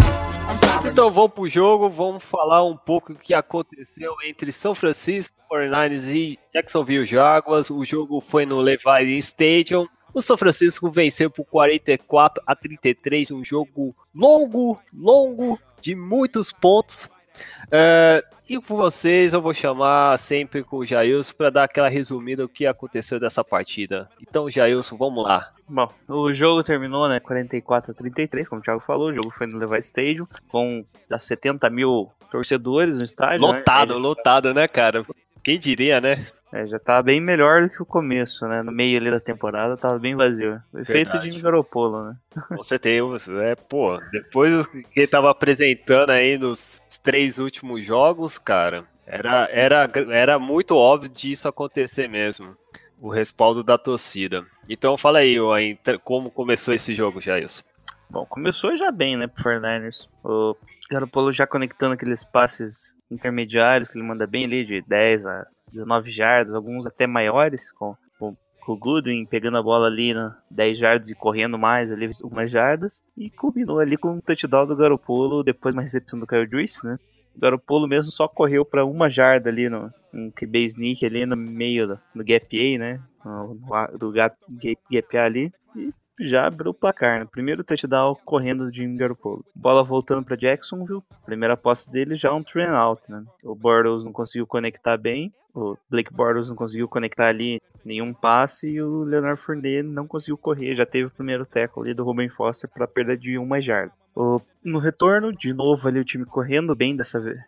Então vamos pro jogo, vamos falar um pouco o que aconteceu entre São Francisco 49ers e Jacksonville Jaguars. O jogo foi no Levi Stadium. O São Francisco venceu por 44 a 33, um jogo longo, longo, de muitos pontos. É, e com vocês eu vou chamar sempre com o Jailson para dar aquela resumida do que aconteceu dessa partida. Então, Jailson, vamos lá. Bom, o jogo terminou, né, 44 a 33, como o Thiago falou, o jogo foi no Levi Stadium, com das 70 mil torcedores no estádio. né? Lotado, Ele- lotado, né, cara? Quem diria, né? É, já tava bem melhor do que o começo, né? No meio ali da temporada tava bem vazio. Efeito Verdade. de Garopolo, né? Com certeza, é, pô, depois que ele tava apresentando aí nos três últimos jogos, cara, era, era, era muito óbvio disso acontecer mesmo. O respaldo da torcida. Então fala aí, como começou esse jogo, Jailson. Bom, começou já bem, né, pro 49ers. O Garopolo já conectando aqueles passes intermediários que ele manda bem ali, de 10 a 19 jardas, alguns até maiores, com, com, com o Goodwin pegando a bola ali na 10 jardas e correndo mais ali algumas jardas. E combinou ali com um touchdown do Garopolo, depois uma recepção do Kyle Juice, né? O Garopolo mesmo só correu para uma jarda ali no um QB sneak ali no meio do, do gap A, né? No- Do gap, gap, gap A ali. E já abriu o placar, né? Primeiro touchdown correndo de Garoppolo. Bola voltando para Jacksonville. Primeira posse dele já um and out, né? O Bortles não conseguiu conectar bem. O Blake Bortles não conseguiu conectar ali nenhum passe e o Leonard Fournette não conseguiu correr. Já teve o primeiro tackle ali do Ruben Foster para perda de uma jarda. No retorno, de novo ali o time correndo bem dessa vez.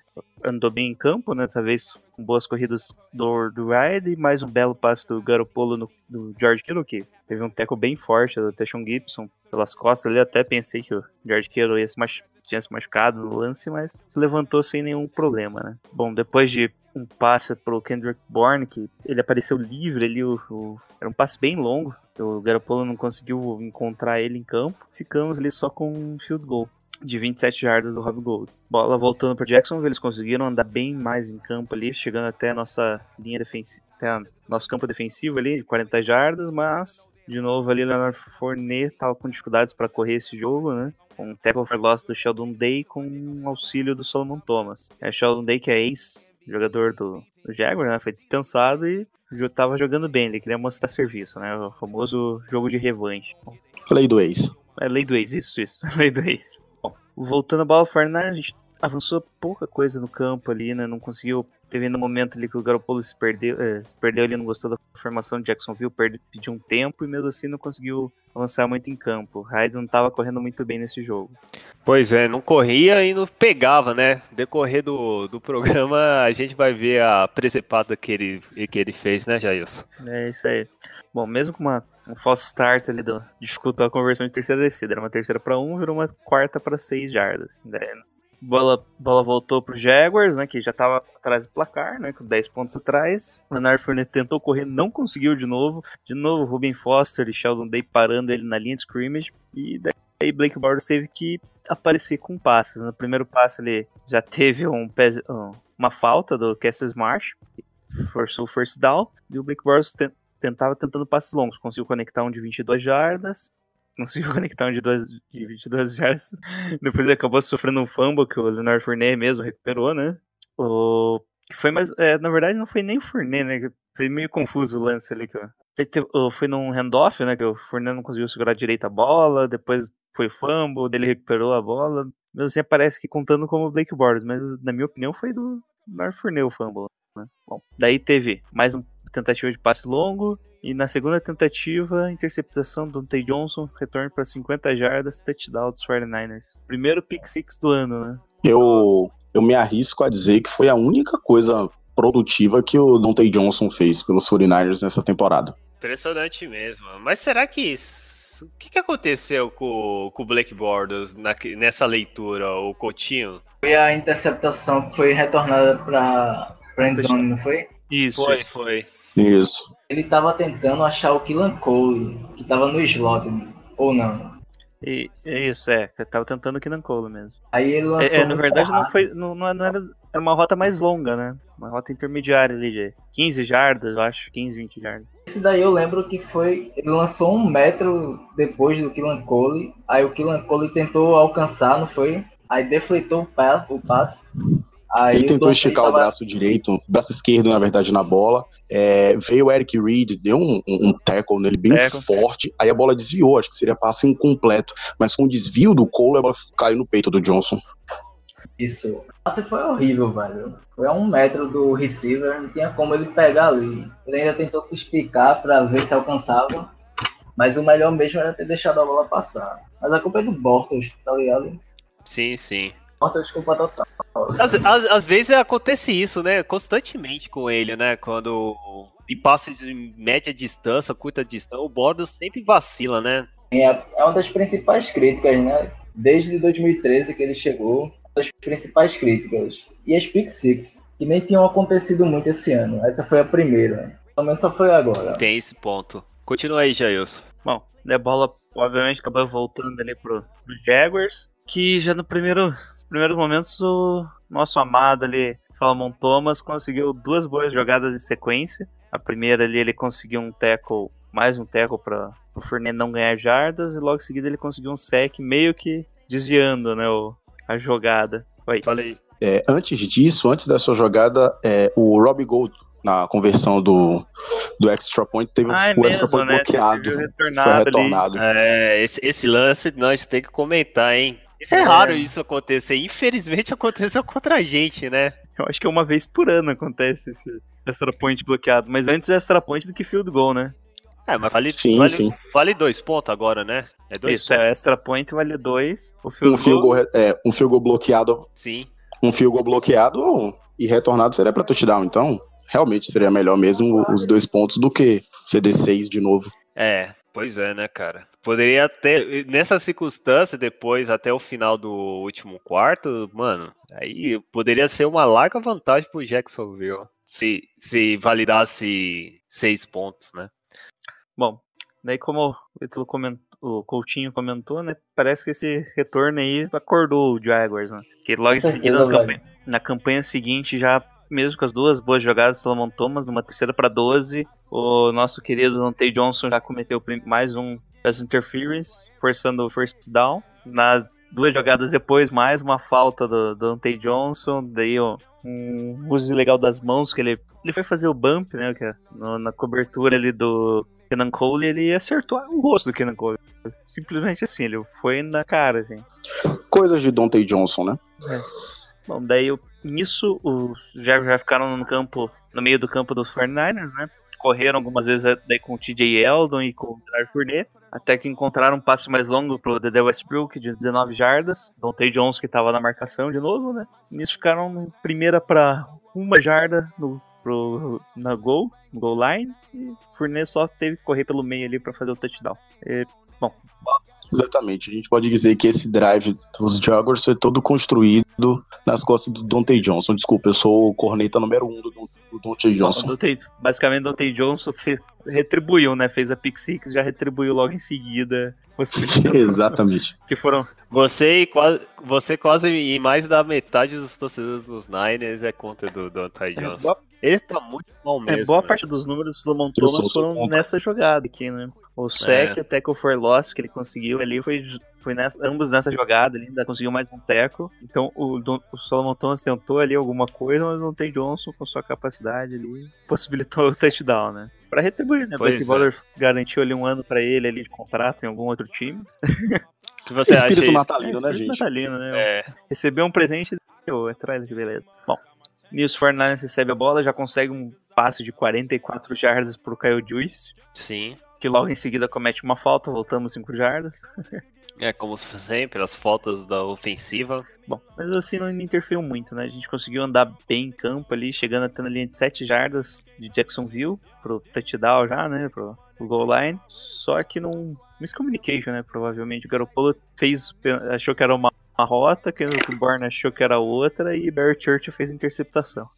Andou bem em campo, né? Dessa vez com boas corridas do, do e mais um belo passe do Garoppolo no, do George Kittle, que teve um tackle bem forte do Teshon Gibson pelas costas ali. Até pensei que o George Kittle ia se machu- tinha se machucado no lance, mas se levantou sem nenhum problema, né? Bom, depois de um passe pro Kendrick Bourne, que ele apareceu livre ali, o, o- era um passe bem longo, o Garoppolo não conseguiu encontrar ele em campo, ficamos ali só com um field goal de 27 jardas do Rob Gold. Bola voltando para Jacksonville, eles conseguiram andar bem mais em campo ali, chegando até a nossa linha defensiva, até nosso campo defensivo ali, de 40 jardas, mas de novo ali Leonard Fournette tava com dificuldades para correr esse jogo, né? Com um tackle for loss do Sheldon Day com auxílio do Solomon Thomas. É Sheldon Day que é ex-jogador do, do Jaguar, né? Foi dispensado e tava jogando bem, ele queria mostrar serviço, né? O famoso jogo de revanche. Lei do ex. É lei do ex, isso, isso. Lei do ex. Voltando a bola, o Fernandes, a gente avançou pouca coisa no campo ali, né? Não conseguiu. Teve no momento ali que o Garoppolo se perdeu, é, se perdeu ali, não gostou da formação de Jacksonville, perde, pediu um tempo e mesmo assim não conseguiu avançar muito em campo. Hyde não estava correndo muito bem nesse jogo. Pois é, não corria e não pegava, né? Decorrer do, do programa, a gente vai ver a presepada que ele, que ele fez, né, Jailson? É isso aí. Bom, mesmo com uma, um false start ali, do, dificultou a conversão de terceira descida. Era uma terceira para um, virou uma quarta para seis jardas. Daí, bola, bola voltou pro Jaguars, né, que já tava atrás do placar, né, com 10 pontos atrás. Leonard Fournette tentou correr, não conseguiu de novo. De novo, Ruben Foster e Sheldon Day parando ele na linha de scrimmage. E daí Blake Bortles teve que aparecer com passes. No primeiro passe ele já teve um, um- uma falta do Cassius Marsh, forçou o first down, e o Blake Bortles tentava tentando passes longos, conseguiu conectar um de 22 jardas, conseguiu conectar um de, dois, de 22 jardas, depois acabou sofrendo um fumble que o Leonard Fournette mesmo recuperou, né? O que foi mais, é, na verdade não foi nem o Fournette, né? Foi meio confuso o lance ali que foi num handoff, né? Que o Fournette não conseguiu segurar direito a bola, depois foi fumble, dele recuperou a bola. Mesmo assim, parece que contando como o Blake Bortles, mas na minha opinião foi do Leonard Fournette o fumble. Né? Bom, daí teve mais uma tentativa de passe longo e na segunda tentativa, interceptação do Dante Johnson, retorno para 50 jardas, touchdown dos 49ers. Primeiro pick six do ano, né? Eu, eu me arrisco a dizer que foi a única coisa produtiva que o Dante Johnson fez pelos 49ers nessa temporada. Impressionante mesmo. Mas será que isso. O que, que aconteceu com, com o Blake Borders na- nessa leitura, o Coutinho? Foi a interceptação que foi retornada pra friendzone, não foi? Isso. Foi, foi. Isso. Ele tava tentando achar o Killan Cole, que tava no slot, ou não. E, é isso, é. Eu tava tentando o Keenan Cole mesmo. Aí ele lançou. É, é, na verdade não foi. Não, não era, era uma rota mais longa, né? Uma rota intermediária ali de 15 jardas, eu acho. 15, 20 jardas. Esse daí eu lembro que foi. Ele lançou um metro depois do Killan Cole. Aí o Killan Cole tentou alcançar, não foi? Aí defletou o passe. O passe. Aí Ele o tentou esticar o tava- braço direito, braço esquerdo, na verdade, na bola. É, veio o Eric Reed, deu um, um, tackle nele bem Tackle. forte. Aí a bola desviou, acho que seria passe incompleto. Mas com o desvio do Cole, a bola caiu no peito do Johnson. Isso. O passe foi horrível, velho. Foi a um metro do receiver, não tinha como ele pegar ali. Ele ainda tentou se esticar pra ver se alcançava. Mas o melhor mesmo era ter deixado a bola passar. Mas a culpa é do Bortles, tá ligado? Sim, sim. Bortles culpa total. Às, às, às vezes acontece isso, né? Constantemente com ele, né? Quando em passes em média distância, curta distância, o Bordos sempre vacila, né? É, é uma das principais críticas, né? Desde 2013 que ele chegou, uma das principais críticas. E as Pick Six, que nem tinham acontecido muito esse ano. Essa foi a primeira. Pelo menos só foi agora. Tem esse ponto. Continua aí, Jailson. Bom, a bola, obviamente, acabou voltando ali pro, pro Jaguars. Que já no primeiro, primeiros momentos o nosso amado ali, Salomon Thomas, conseguiu duas boas jogadas em sequência. A primeira ali ele conseguiu um tackle, mais um tackle para o Fournette não ganhar jardas. E logo em seguida ele conseguiu um sec, meio que desviando né, o, a jogada. Oi. Falei. É, antes disso, antes dessa jogada, é, o Robbie Gold, na conversão do, do extra point, teve Ah, é o extra mesmo, point né? bloqueado. Teve o Foi retornado ali. retornado. É, esse, esse lance nós tem que comentar, hein? Isso é, É. raro isso acontecer. Infelizmente aconteceu contra a gente, né? Eu acho que é uma vez por ano acontece esse extra point bloqueado. Mas antes é extra point do que field goal, né? É, mas vale, Sim, vale, sim. vale dois pontos agora, né? É dois Isso, é extra point vale dois. O field Um field goal, goal, é, um field goal bloqueado, Sim. um field goal bloqueado e retornado seria para touchdown. Então, realmente seria melhor mesmo os dois pontos do que CD6 de novo. É, pois é, né, cara? Poderia ter, nessa circunstância, depois, até o final do último quarto, mano, aí poderia ser uma larga vantagem pro Jacksonville. Se, se validasse seis pontos, né? Bom, daí como o, Ítalo comentou, o Coutinho comentou, né? Parece que esse retorno aí acordou o Jaguars, né? Que logo em seguida, na campanha, na campanha seguinte, já mesmo com as duas boas jogadas do Solomon Thomas, numa terceira para 12, o nosso querido Dante Johnson já cometeu mais um pass interference, forçando o first down. Nas duas jogadas depois, mais uma falta do, do Dante Johnson, daí ó, um uso legal das mãos que ele ele foi fazer o bump, né, que é no- na cobertura ali do Kenan Cole, ele acertou o rosto do Kenan Cole. Simplesmente assim, ele foi na cara, assim. Coisas de Dante Johnson, né? Bom, daí eu- nisso os Jaguars já ficaram no campo, no meio do campo dos 49ers, né? Correram algumas vezes eh, daí com o TJ Eldon e com o Gerard até que encontraram um passe mais longo pro Dede Westbrook de 19 jardas, Dante Johnson que tava na marcação de novo, né? Nisso ficaram primeira para uma jarda no pro, na goal, goal line, e Fournette só teve que correr pelo meio ali para fazer o touchdown. E, bom, Exatamente. A gente pode dizer que esse drive dos Jaguars foi todo construído nas costas do Dante Johnson. Desculpa, eu sou o corneta número um do, do Dante Johnson. Dante- basicamente, o Dante Johnson fe- retribuiu, né? Fez a pick six, já retribuiu logo em seguida. Exatamente. que foram Você e quase, você quase e mais da metade dos torcedores dos Niners é contra do Dante é, Johnson. boa, Ele tá muito mal é, mesmo. boa né? parte dos números do Thomas foram contra. nessa jogada aqui, né? O sec e o tackle for loss que ele conseguiu ali foi, foi nessa, ambos nessa jogada, ele ainda conseguiu mais um tackle. Então o, o Solomon Thomas tentou ali alguma coisa, mas não tem Johnson com sua capacidade ali possibilitou o touchdown, né? Pra retribuir, né? Pois Blake é. Bowler garantiu ali um ano pra ele ali de contrato em algum outro time. O que você Espírito acha isso? natalino, né, espírito gente? natalino, né? É, Recebeu um presente e deu, atrás de beleza. Bom, Nils Fernandes recebe a bola, já consegue um passe de 44 jardas pro Kyle Juice, sim. Que logo em seguida comete uma falta, voltamos 5 jardas. É como sempre, as faltas da ofensiva. Bom, mas assim não interferiu muito, né? A gente conseguiu andar bem em campo ali, chegando até na linha de 7 jardas de Jacksonville, pro touchdown já, né? Pro, goal line. Só que não. Miscommunication, né? Provavelmente o Garoppolo fez. achou que era uma, uma rota, que o Bourne achou que era outra, e Barry Church fez interceptação.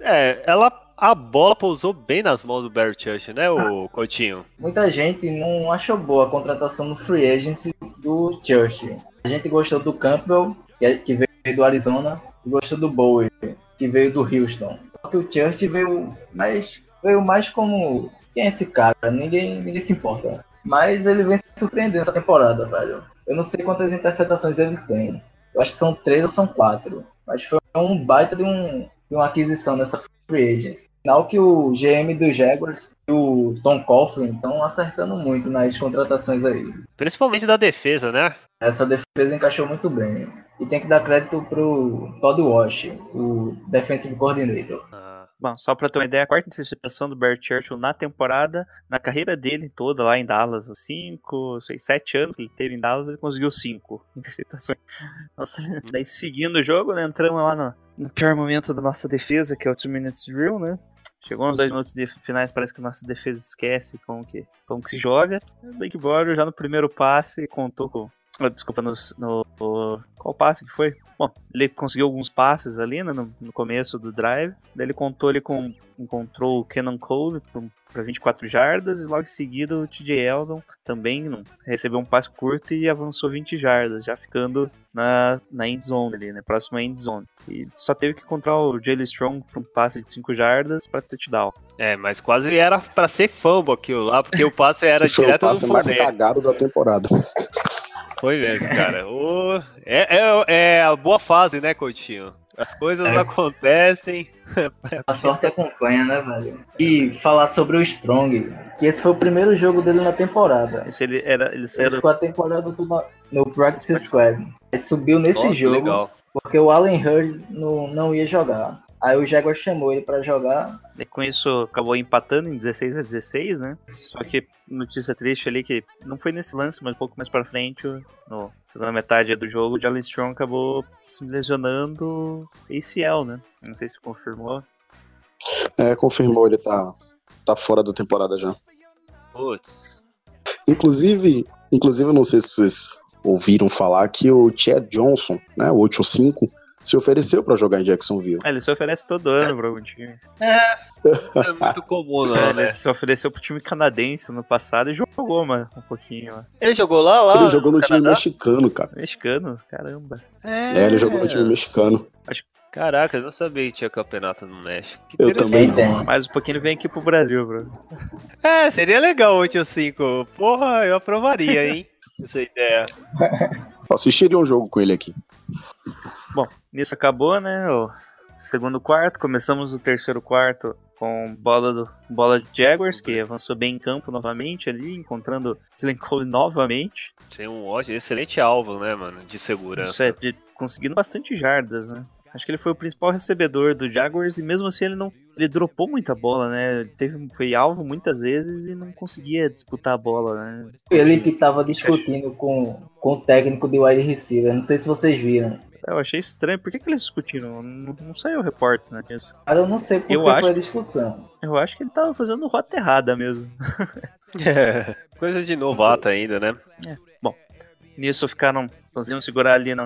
É, ela. A bola pousou bem nas mãos do Barry Church, né, o Coutinho? Muita gente não achou boa a contratação no Free Agency do Church. A gente gostou do Campbell, que, é- que veio do Arizona, e gostou do Bowie, que veio do Houston. Só que o Church veio mais, veio mais como. Quem é esse cara? Ninguém, ninguém se importa. Mas ele vem se surpreendendo essa temporada, velho. Eu não sei quantas interceptações ele tem. Eu acho que são três ou são quatro. Mas foi um baita de, um, de uma aquisição nessa free agency. Sinal que o GM dos Jaguars e o Tom Coughlin estão acertando muito nas contratações aí. Principalmente da defesa, né? Essa defesa encaixou muito bem. E tem que dar crédito pro Todd Wash, o defensive coordinator. Ah, Bom, só pra ter uma ideia, a quarta interceptação do Barry Churchill na temporada, na carreira dele toda lá em Dallas, os 5, 6, 7 anos que ele teve em Dallas, ele conseguiu 5 interceptações. Nossa, daí seguindo o jogo, né, entramos lá no, no pior momento da nossa defesa, que é o 2 minutes drill, né? Chegou nos dois minutos de finais, parece que a nossa defesa esquece como que, como que se joga. O Blake Border já no primeiro passe contou com. ah, Desculpa, no, no, no- Qual passe que foi? Bom, ele conseguiu alguns passes ali né, no, no começo do drive. Daí ele contou ele com. Encontrou o Kenan Cole para 24 jardas. E logo em seguida o TJ Eldon também recebeu um passe curto e avançou 20 jardas, já ficando na, na end zone ali, né? Próxima end zone. E só teve que encontrar o Jalen Strong para um passe de 5 jardas para touchdown. É, mas quase era pra ser fumble aquilo lá, porque o passe era direto no passe mais cagado da temporada. Foi mesmo, cara. O- É, é, é a boa fase, né, Coutinho? As coisas É. acontecem. A sorte acompanha, né, velho? E falar sobre o Strong, que esse foi o primeiro jogo dele na temporada. Isso ele era. Ele Ele era ficou a temporada toda no Practice Squad. Ele subiu nesse Nossa, jogo legal. porque o Allen Hurts não, não ia jogar. Aí o Jaguar chamou ele pra jogar. E com isso acabou empatando em 16 a 16, né? Só que notícia triste ali que não foi nesse lance, mas um pouco mais pra frente, no segunda metade do jogo, o Jalen Strong acabou se lesionando ACL, né? Não sei se confirmou. É, confirmou, ele tá, tá fora da temporada já. Putz. Inclusive, inclusive, eu não sei se vocês ouviram falar que o Chad Johnson, né, o 8-5, se ofereceu pra jogar em Jacksonville. Ah, ele se oferece todo ano pra algum time. É muito comum, não, É, ele né? se ofereceu pro time canadense no passado e jogou mas, um pouquinho lá. Ele jogou lá, lá. ele jogou no time Canadá? mexicano, cara. Mexicano, caramba. É, ele jogou no time mexicano. Caraca, eu não sabia que tinha campeonato no México. Que Eu também tem. Mas um pouquinho ele vem aqui pro Brasil, bro. É, seria legal 8 ou 5. Porra, eu aprovaria, hein? Essa ideia. Eu assistiria um jogo com ele aqui. Bom, nisso acabou, né? O segundo quarto. Começamos o terceiro quarto com bola do bola de Jaguars, que avançou bem em campo novamente ali, encontrando Killen Cole novamente. Tem um ótimo, excelente alvo, né, mano? De segurança. Isso é, de- conseguindo bastante jardas, né? Acho que ele foi o principal recebedor do Jaguars e mesmo assim ele não. Ele dropou muita bola, né? Ele teve, foi alvo muitas vezes e não conseguia disputar a bola, né? Ele que tava discutindo com, com o técnico de wide receiver. Não sei se vocês viram. Eu achei estranho. Por que, que eles discutiram? Não, não saiu reportes, né? disso. Cara, eu não sei por Eu que acho- foi a discussão. Eu acho que ele tava fazendo rota errada mesmo. É, coisa de novato ainda, né? Nisso ficaram. Conseguiram segurar ali na,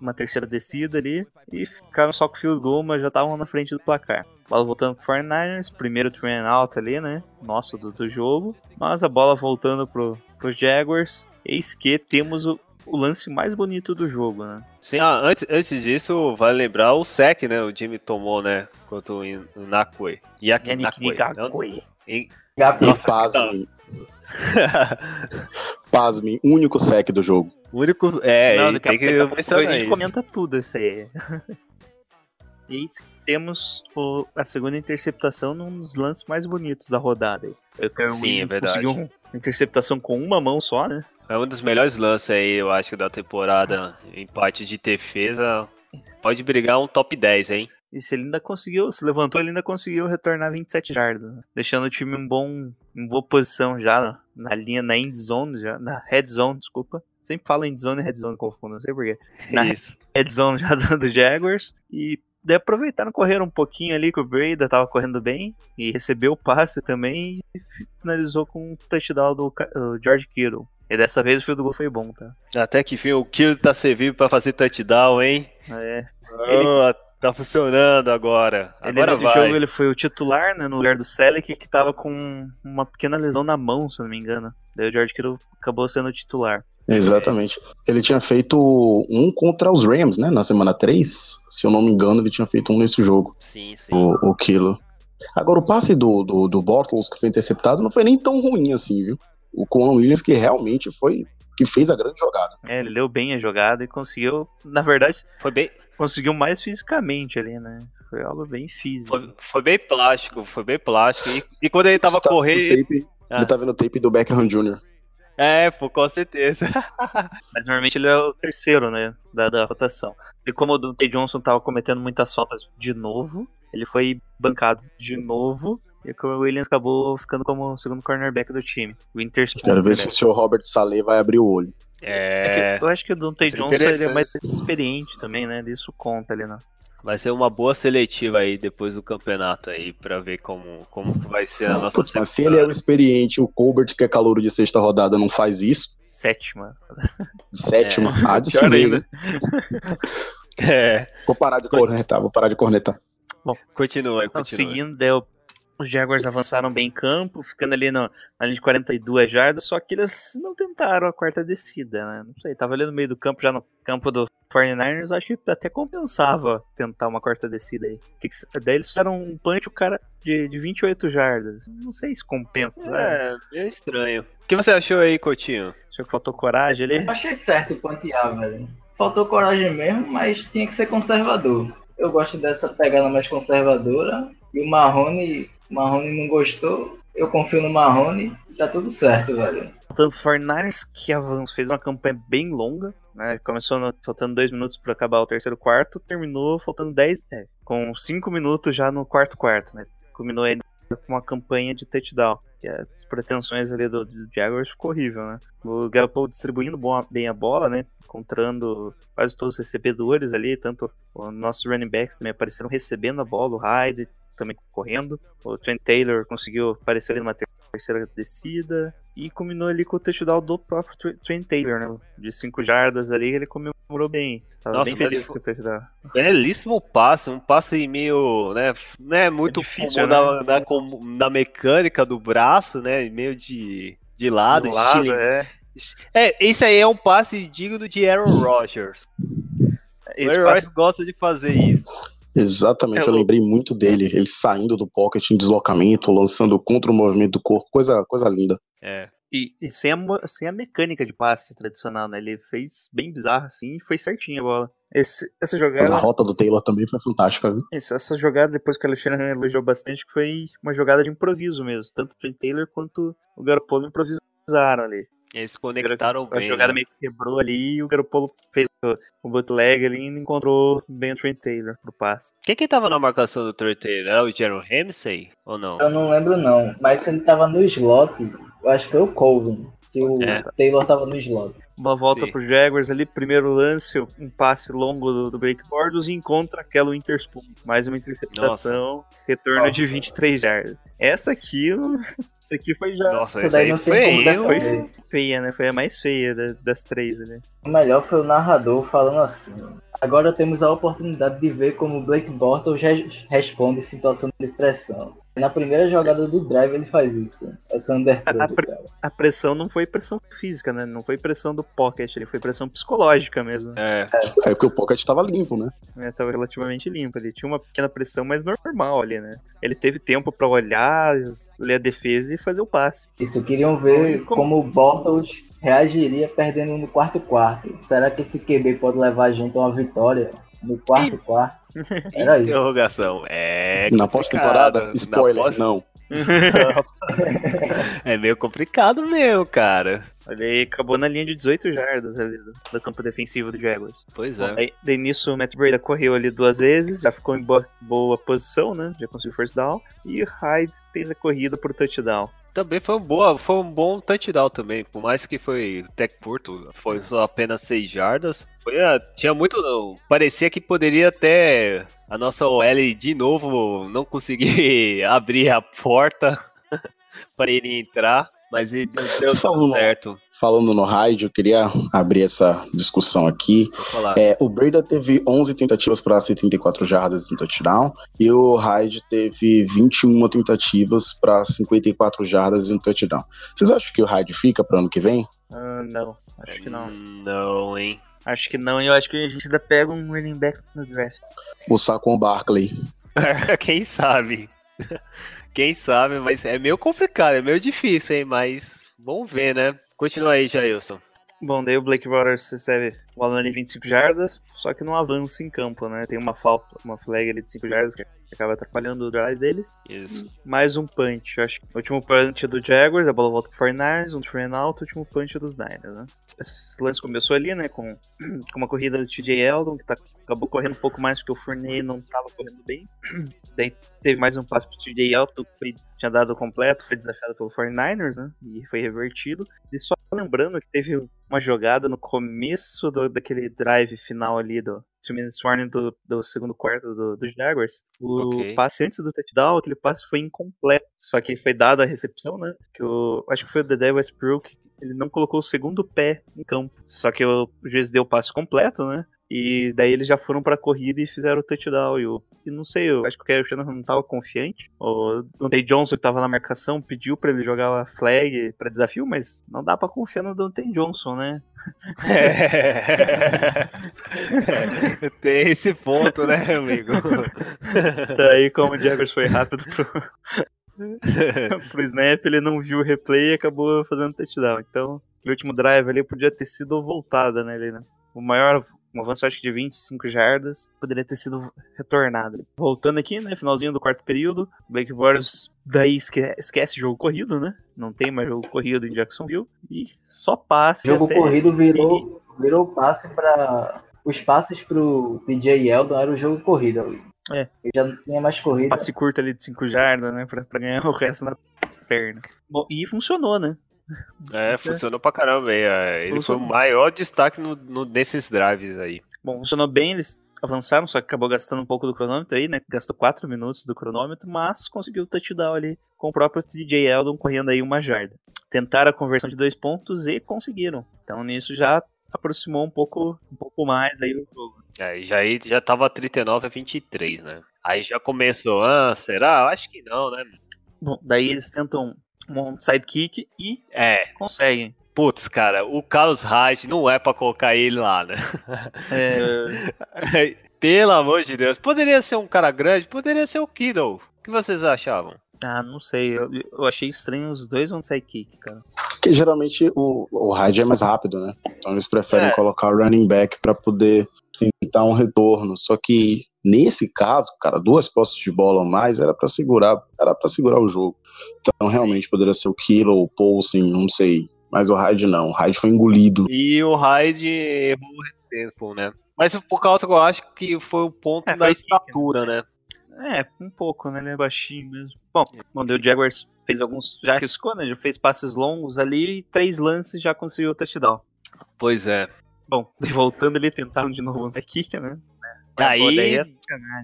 uma terceira descida ali. E ficaram só com o field goal, mas já estavam na frente do placar. Bola voltando pro 49ers, primeiro and out ali, né? Nosso do, do jogo. Mas a bola voltando pro, pro Jaguars. Eis que temos o, o lance mais bonito do jogo, né? Sim, ah, antes, antes disso, vale lembrar o sec, né? O Jimmy tomou, né? Contra o Nakue. Yaki. Não- Ngakwe. em- Gabi, pasmem, único sec do jogo. único. É, Não, tem que daqui a pouco a mencionar gente comenta tudo isso aí. E que temos o- a segunda interceptação num dos lances mais bonitos da rodada. aí. O Kyren Sim, é Williams verdade. conseguiu uma interceptação com uma mão só, né? É um dos melhores lances aí, eu acho, da temporada. Em parte de defesa. Pode brigar um top 10, hein? E se ele ainda conseguiu, se levantou, ele ainda conseguiu retornar 27 jardas, né? deixando o time em, bom, em boa posição já na, linha, na end zone, já, na red zone, desculpa. Sempre falo end zone e red zone, confundo, não sei porquê. Na Isso. red zone já do Jaguars. E daí aproveitaram, correram um pouquinho ali que o Breda tava correndo bem. E recebeu o passe também e finalizou com um touchdown do George Kittle. E dessa vez o field goal foi bom, tá? Até que enfim, o Kill tá servindo pra fazer touchdown, hein? É, Ah, tá funcionando agora. Ele Agora nesse vai. jogo ele foi o titular, né, no lugar do Selleck, que tava com uma pequena lesão na mão, se eu não me engano. Daí o George Kittle acabou sendo o titular. Exatamente. Ele tinha feito um contra os Rams, né? Na semana 3. Se eu não me engano, ele tinha feito um nesse jogo, Sim, sim. o, o Kilo. Agora, o passe do, do, do Bortles que foi interceptado não foi nem tão ruim assim, viu? O Conan Williams que realmente foi. que fez a grande jogada. É, ele leu bem a jogada e conseguiu, na verdade, Foi bem, conseguiu mais fisicamente ali, né? Foi algo bem físico. foi, foi bem plástico, foi bem plástico. E, e quando ele tava tá correndo. Ah. Ele tá vendo o tape do Beckham Jr. É, pô, com certeza. Mas normalmente ele é o terceiro, né? Da, da rotação. E como o Dante Johnson tava cometendo muitas faltas de novo, ele foi bancado de novo. E o Williams acabou ficando como o segundo cornerback do time. O Interspoon. Quero ver né? se o senhor Robert Saleh vai abrir o olho. É. É que eu acho que o Dante é Johnson ele é mais experiente também, né? Isso conta ali, né? Vai ser uma boa seletiva aí depois do campeonato aí, pra ver como, como que vai ser a nossa se ele é o experiente, o Colbert, que é calouro de sexta rodada, não faz isso. Sétima. Sétima. Ah, de se Pior ainda. né? É, Vou parar de cornetar, vou parar de cornetar. continua, Então, continua. seguindo, daí, o- os Jaguars avançaram bem em campo, ficando ali no, na linha de 42 jardas, só que eles não tentaram a quarta descida, né? Não sei, tava ali no meio do campo, já no campo do 49ers, acho que até compensava tentar uma quarta descida aí. Que que daí eles fizeram um punch, o cara de, de 28 jardas. Não sei se compensa, né? É, meio estranho. O que você achou aí, Coutinho? Acho que faltou coragem ali. Eu achei certo pantear, velho. Faltou coragem mesmo, mas tinha que ser conservador. Eu gosto dessa pegada mais conservadora. E o Marrone, Marrone não gostou. Eu confio no Marrone. Tá tudo certo, velho. Faltando 49ers, que avançou, fez uma campanha bem longa, né? Começou no- faltando dois minutos para acabar o terceiro quarto, terminou faltando 10, é, com 5 minutos já no quarto quarto, né? Culminou ainda com uma campanha de touchdown. Que as pretensões ali do, do Jaguars ficou horrível, né? O Garoppolo distribuindo bem a bola, né? Encontrando quase todos os recebedores ali, tanto os nossos running backs também apareceram recebendo a bola, o Hyde também correndo. O Trent Taylor conseguiu aparecer ali numa ter- terceira descida. E combinou ali com o touchdown do próprio Tr- Trent Taylor, né? De 5 jardas ali, ele comemorou bem. Tava Nossa, bem feliz com o touchdown. Belíssimo passe, um passe meio, né, não é muito difícil, comum né? na, na, na mecânica do braço, né, meio de, de lado, Do lado, estilo- é. É, isso aí é um passe digno de Aaron Rodgers. O Esse Aaron passe Rodgers gosta de fazer isso. Exatamente, É eu lembrei muito dele. Ele saindo do pocket em deslocamento, lançando contra o movimento do corpo. Coisa, coisa linda. É. E, e sem, a, sem a mecânica de passe tradicional, né? Ele fez bem bizarro assim e foi certinho a bola. Esse- essa Mas jogada. a rota do Taylor também foi fantástica, viu? Isso, essa jogada, depois que o Alexandre elogiou bastante, que foi uma jogada de improviso mesmo. Tanto o Trent Taylor quanto o Garoppolo improvisaram ali. Eles conectaram A bem. jogada né? meio que quebrou ali e o Garoppolo fez o, bootleg ali e encontrou bem o Trent Taylor pro passe. Quem que tava na marcação do Trey Taylor? Era o Jaron Ramsey ou não? Eu não lembro não. Mas se ele tava no slot, eu acho que foi o Colvin. Se o É. Taylor tava no slot. Uma volta Sim. pro Jaguars ali, primeiro lance, um passe longo do, do Blake Bortles e encontra aquela Interspoon. Mais uma interceptação, retorno Nossa. de 23 jardas. Essa aqui, essa aqui foi já Nossa, Isso isso daí aí não foi defender. feia, né? Foi a mais feia da- das três ali. O melhor foi o narrador falando assim. Agora temos a oportunidade de ver como o Blake Bortles re- responde em situação de pressão. Na primeira jogada do drive ele faz isso. Essa underthrow, A- a pre- cara. A pressão não foi pressão física, né? Não foi pressão do pocket, ele foi pressão psicológica mesmo. É. É porque o pocket tava limpo, né? né, tava relativamente limpo ali. Tinha uma pequena pressão, mas normal ali, né? Ele teve tempo pra olhar, ler a defesa e fazer o passe. Isso, queriam ver Como- como o Bortles reagiria perdendo no quarto quarto. Será que esse QB pode levar a gente a uma vitória no quarto quarto? Era isso. Interrogação. É. Na pós-temporada, spoiler, Na pós- não. É meio complicado mesmo, cara. Olha aí, acabou na linha de 18 jardas ali do, do campo defensivo do Jaguars. Pois é. Daí, daí nisso o Matt Breda correu ali duas vezes, já ficou em boa, boa posição, né? Já conseguiu first down. E o Hyde fez a corrida por touchdown. Também foi um, boa, foi um bom touchdown também. Por mais que foi até curto, foi só apenas 6 jardas. Foi, ah, tinha muito. Parecia que poderia até a nossa OL de novo não conseguir abrir a porta para ele entrar. Mas ele deu, no- certo. Falando no raid, eu queria abrir essa discussão aqui. É, o Breda teve 11 tentativas para 74 jardas no touchdown e o Hyde teve 21 tentativas para 54 jardas no touchdown. Vocês acham que o Hyde fica para ano que vem? Ah, não, acho que não. Não, hein? Acho que não, e eu acho que a gente ainda pega um running back no draft. O Saquon Barkley. Quem sabe? Quem sabe, mas é meio complicado, é meio difícil, hein? Mas vamos ver, né? Continua aí, Jailson. Bom, daí o Blake Bortles recebe o balão de 25 jardas, só que não avança em campo, né? Tem uma falta, uma flag ali de 5 jardas que acaba atrapalhando o drive deles. Isso. Mais um punch. Acho que o último punch do Jaguars, a bola volta pro 49ers, um and out, o último punch dos Niners, né? Esse lance começou ali, né, com, com uma corrida do TJ Eldon, que tá, acabou correndo um pouco mais porque o Fournier não tava correndo bem. Daí teve mais um passe pro TJ Eldon, que tinha dado completo, foi desafiado pelo 49ers, né, e foi revertido. E só lembrando que teve uma jogada no começo do, daquele drive final ali do two minutes warning do, do segundo quarto do, do Jaguars. O Ok. passe antes do touchdown, aquele passe foi incompleto. Só que foi dada a recepção, né? Que o, acho que foi o Dedé Westbrook. Ele não colocou o segundo pé em campo. Só que o, o juiz deu o passe completo, né? E daí eles já foram pra corrida e fizeram o touchdown. E, e não sei, eu acho que o Kyle Shanahan não tava confiante. O Dante Johnson, que tava na marcação, pediu pra ele jogar a flag pra desafio, mas não dá pra confiar no Dante Johnson, né? É. Tem esse ponto, né, amigo? Daí, como o Jaguars foi rápido pro, pro snap, ele não viu o replay e acabou fazendo touchdown. Então, o último drive ali podia ter sido voltada, né? Né? O maior, um avanço acho que de 25 jardas, poderia ter sido retornado. Voltando aqui, né? Finalzinho do quarto período, Blake Bortles daí esque- esquece jogo corrido, né? Não tem mais jogo corrido em Jacksonville. E só passe. jogo até- corrido virou, virou passe para Os passes pro TJ Eldon era o jogo corrido ali. É. Ele já não tinha mais corrida. Passe curto ali de 5 jardas, né? Pra ganhar o resto na perna. Bom, e funcionou, né? É, funcionou pra caramba aí. é. Ele foi o Funcionou. maior destaque no, no- nesses drives aí. Bom, funcionou bem, eles avançaram, só que acabou gastando um pouco do cronômetro aí, né? Gastou 4 minutos do cronômetro, mas conseguiu o touchdown ali com o próprio TJ Eldon correndo aí uma jarda. Tentaram a conversão de dois pontos e conseguiram. Então nisso já aproximou um pouco, um pouco mais aí o jogo. Aí já, aí já tava 39 a 23, né? Aí já começou, ah, será? Eu acho que não, né? Bom, daí eles tentam um sidekick e É, conseguem. putz, cara, o Carlos Hyde não é pra colocar ele lá, né? É, Pelo amor de Deus. Poderia ser um cara grande, poderia ser o Kittle. O que vocês achavam? ah, não sei, eu, eu achei estranho os dois vão sidekick, cara. Porque geralmente o, o Hyde é mais rápido, né? Então eles preferem É. colocar o running back pra poder tentar um retorno. Só que nesse caso, cara, duas posses de bola ou mais era pra segurar, era para segurar o jogo. Então realmente poderia ser o Kilo, o Paulsen, não sei. Mas o Hyde não, o Hyde foi engolido. E o Hyde errou o tempo, né? Mas por causa que eu acho que foi o ponto É, da estatura, né? É, um pouco, né? Ele é baixinho mesmo. Bom, daí o Jaguars fez alguns. Já arriscou, né? Já fez passes longos ali e três lances já conseguiu o touchdown. Pois é. Bom, voltando ali, tentaram de novo um kick, né? Aí, é.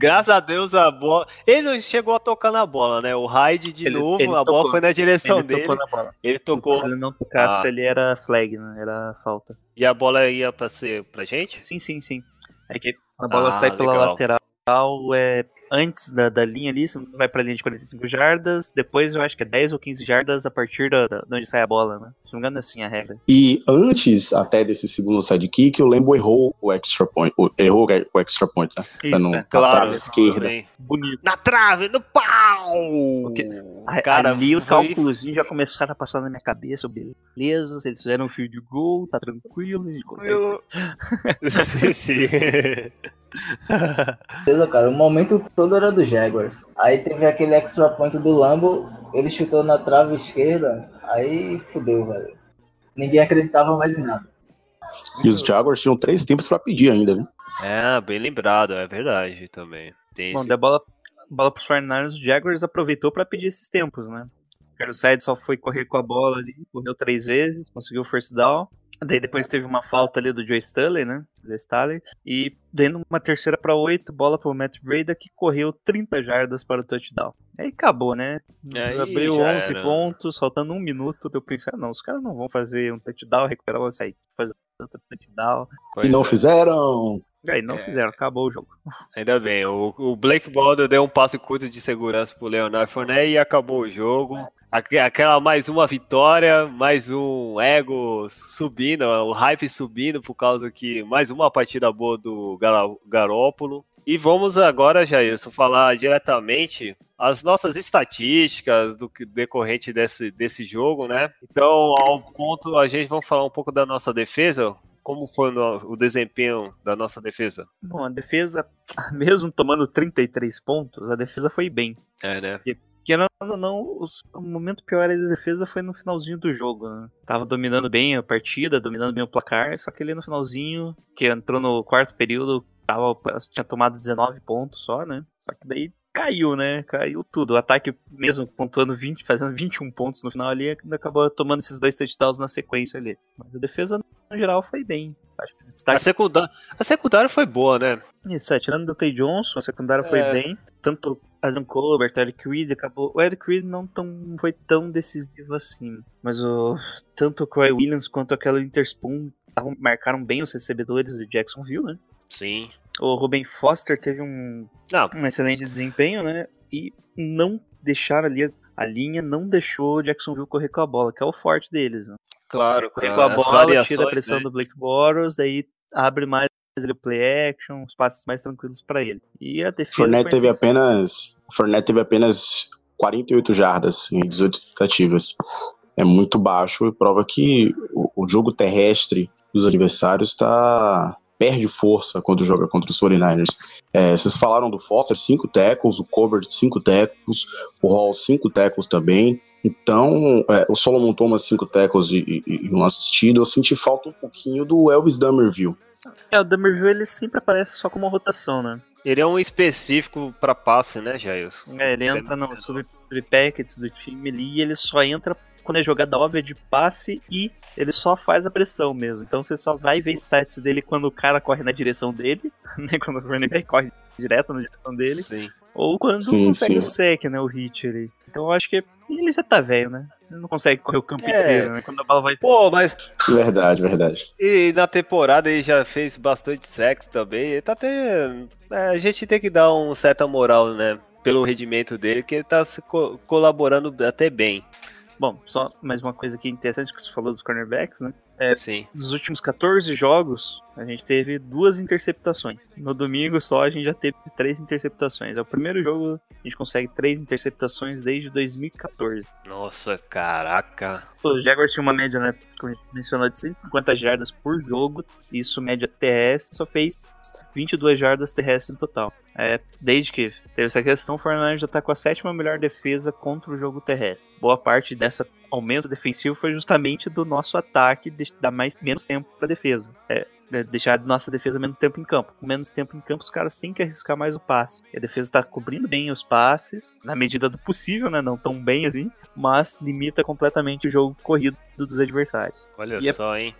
Graças a Deus a bola. Ele não chegou a tocar na bola, né? O Hyde de Ele- novo, ele a bola tocou. foi na direção Ele dele. bola. Ele tocou Se ele não tocasse, Ah. ele era flag, né? Era falta. e a bola ia pra ser pra gente? Sim, sim, sim. É que a bola Ah, sai pela legal. lateral, é antes da, da linha ali, você não vai pra linha de 45 jardas, depois eu acho que é 10 ou 15 jardas a partir da, da- de onde sai a bola, né? Se não me engano é assim a regra. E antes até desse segundo sidekick, o Lembo errou o extra point. o- errou o extra point, né? Pra não é, captar a esquerda. também. bonito. Na trave, no pau! Cara, ali os foi- cálculos já começaram a passar na minha cabeça, beleza, eles fizeram um fio de gol, tá tranquilo, a gente consegue. sim, sim. Beleza, cara. O momento todo era do Jaguars. Aí teve aquele extra point do Lambo, ele chutou na trave esquerda, aí fudeu, velho. Ninguém acreditava mais em nada. E os Jaguars tinham três tempos pra pedir ainda, viu? É, bem lembrado, é verdade também. Tem Bom, esse- da bola, bola pros 49ers, o Jaguars aproveitou pra pedir esses tempos, né? O Carlos só foi correr com a bola ali, correu três vezes, conseguiu o first down. Daí depois teve uma falta ali do Joe Stanley, né? Joe Stanley. E dando uma terceira pra oito, bola pro Matt Breda, que correu 30 jardas para o touchdown. Aí acabou, né? Aí Abriu já 11 era. pontos, faltando um minuto. Eu pensei, ah, não, os caras não vão fazer um touchdown, recuperar o sair, fazer outro touchdown. Pois e não é. fizeram. Aí não É. fizeram, acabou o jogo. Ainda bem, o, o Blake Baldwin deu um passe curto de segurança pro Leonardo Fournette e acabou o jogo. Aque- Aquela mais uma vitória, mais um ego subindo, o hype subindo por causa que mais uma partida boa do Garópolo. E vamos agora, Jailson, falar diretamente as nossas estatísticas do que- decorrente desse, desse jogo, né? Então, ao ponto, a gente vai falar um pouco da nossa defesa. Como foi o desempenho da nossa defesa? Bom, a defesa, mesmo tomando 33 pontos, a defesa foi bem. É, né? Porque não, não, não, o momento pior da defesa foi no finalzinho do jogo. Né? Tava dominando bem a partida, dominando bem o placar, só que ele no finalzinho, que entrou no quarto período, tava, tinha tomado 19 pontos só, né? Só que daí caiu, né? Caiu tudo. O ataque, mesmo pontuando 20, fazendo 21 pontos no final ali, ainda acabou tomando esses dois touchdowns na sequência ali. Mas a defesa, no geral, foi bem. Acho que A destaque secundária, a secundária foi boa, né? isso, é, tirando do Tay Johnson, a secundária foi É. bem. Tanto Adam Colbert, Eric Reed acabou. O Eric Reed não tão, foi tão decisivo assim. Mas o tanto o Croy Williams quanto aquela Interspoon tavam- marcaram bem os recebedores do Jacksonville, né? Sim. O Ruben Foster teve um, Não, um excelente desempenho, né? E não deixaram ali. A linha não deixou o Jacksonville correr com a bola, que é o forte deles. Né? claro. Correr com a bola, tira a pressão né? do Blake Bortles, daí abre mais ele o play action, os passes mais tranquilos pra ele. E a defesa Fournette teve sensacional. apenas. o Fournette teve apenas 48 jardas em 18 tentativas. É muito baixo e prova que o, o jogo terrestre dos adversários tá, perde força quando joga contra os 49ers. É, vocês falaram do Foster, 5 tackles, o Colbert, 5 tackles, o Hall, 5 tackles também. Então, é, o Solomon Thomas, 5 tackles e, e, e um assistido. Eu senti falta um pouquinho do Elvis Dummerville. É, o Dummerville ele sempre aparece só como uma rotação, né? Ele é um específico pra passe, né, Jailson? É, ele entra no sub sub packets do time ali e ele só entra quando é jogada óbvia de passe e ele só faz a pressão mesmo. Então você só vai ver stats dele quando o cara corre na direção dele, né? Quando o running back corre direto na direção dele, Sim. ou quando Sim, consegue sim. o sec, né? O hit ali. Então eu acho que ele já tá velho, né? Ele não consegue correr o campo É. inteiro, né? Quando a bola vai. Pô, mas Verdade, verdade. e na temporada ele já fez bastante sexo também. Ele tá até. é, a gente tem que dar um certa moral, né? Pelo rendimento dele, que ele tá se co- colaborando até bem. Bom, só mais uma coisa aqui interessante que você falou dos cornerbacks, né? Sim. Nos últimos 14 jogos, a gente teve duas interceptações. No domingo só a gente já teve três interceptações. É o primeiro jogo que a gente consegue três interceptações desde 2014. Nossa, caraca. O Jaguars tinha uma média, né, como a gente mencionou, de 150 jardas por jogo. Isso média terrestre, só fez 22 jardas terrestres no total. É, desde que teve essa questão, o Fernandes já tá com a sétima melhor defesa contra o jogo terrestre. Boa parte dessa aumento defensivo foi justamente do nosso ataque de dar mais, menos tempo para defesa. É, deixar a nossa defesa menos tempo em campo. Com menos tempo em campo, os caras têm que arriscar mais o passe. E a defesa está cobrindo bem os passes, na medida do possível, né? Não tão bem assim, mas limita completamente o jogo corrido dos adversários. Olha E é- só, hein?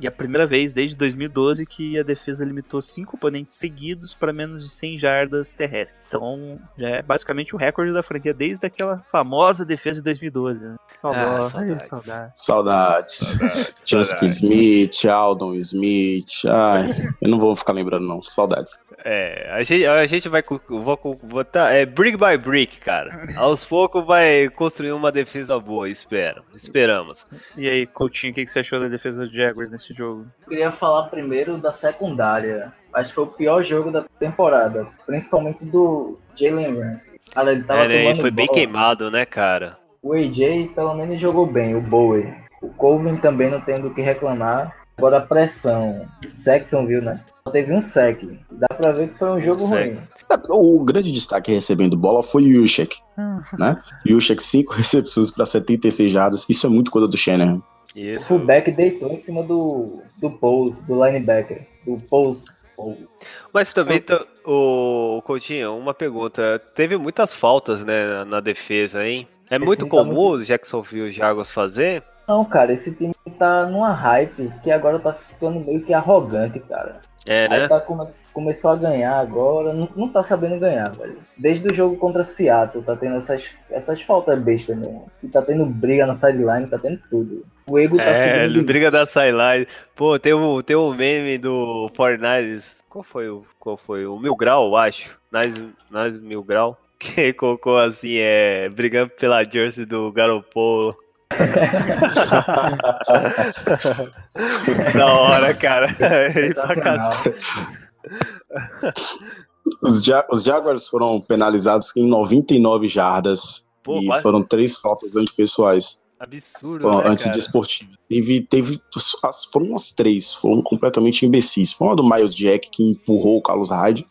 E a primeira vez desde 2012 que a defesa limitou cinco oponentes seguidos para menos de 100 jardas terrestres. Então, já é basicamente o recorde da franquia desde aquela famosa defesa de 2012. Né? Ah, Saudade, ai, saudades. saudade. Saudades. Justin Smith, Aldon Smith. Ai, eu não vou ficar lembrando, não. Saudades. É, a gente, a gente vai vou, botar é brick by brick, cara. Aos poucos vai construir uma defesa boa, espero. Esperamos. E aí, Coutinho, o que que você achou da defesa do Jaguars nesse jogo? Eu queria falar primeiro da secundária. Acho que foi o pior jogo da temporada, principalmente do Jalen Ramsey. Cara, ele tava É, né, ele foi bem bola. queimado, né, cara? O AJ pelo menos jogou bem, o Bowie. O Colvin também não tem do que reclamar. Agora a pressão. Saxonville, né? Só teve um sec. Dá pra ver que foi um jogo Um ruim. O grande destaque recebendo bola foi o Yushek, né? Yushek, 5 recepções para 76 jardas. Isso é muito coisa do Shanahan. O Isso. fullback deitou em cima do, do Pose, do linebacker. Do Pose. Mas também, tá- o Coutinho, uma pergunta. Teve muitas faltas, né, na- defesa, hein? É Esse muito tá comum muito- os Jacksonville Jaguars fazer? Não, cara, esse time tá numa hype que agora tá ficando meio que arrogante, cara. É, Aí né? tá come- começou a ganhar agora, não, não tá sabendo ganhar, velho. Desde o jogo contra Seattle, tá tendo essas, essas faltas bestas mesmo. E tá tendo briga na sideline, tá tendo tudo. O ego tá É, subindo. briga da sideline. Pô, tem um, tem um meme do Fortnite. Qual foi o. Qual foi? O Mil Grau, eu acho. Nas, nas Mil Grau. Quem colocou assim, é. Brigando pela jersey do Garopolo. da hora, cara. Os, Ja- os Jaguars foram penalizados em 99 jardas Pô, e quase- foram três faltas antipessoais Absurdo, foram né, cara? antidesportivas. Teve, teve, as- foram umas três, foram completamente imbecis. Foi uma do Miles Jack que empurrou o Carlos Hyde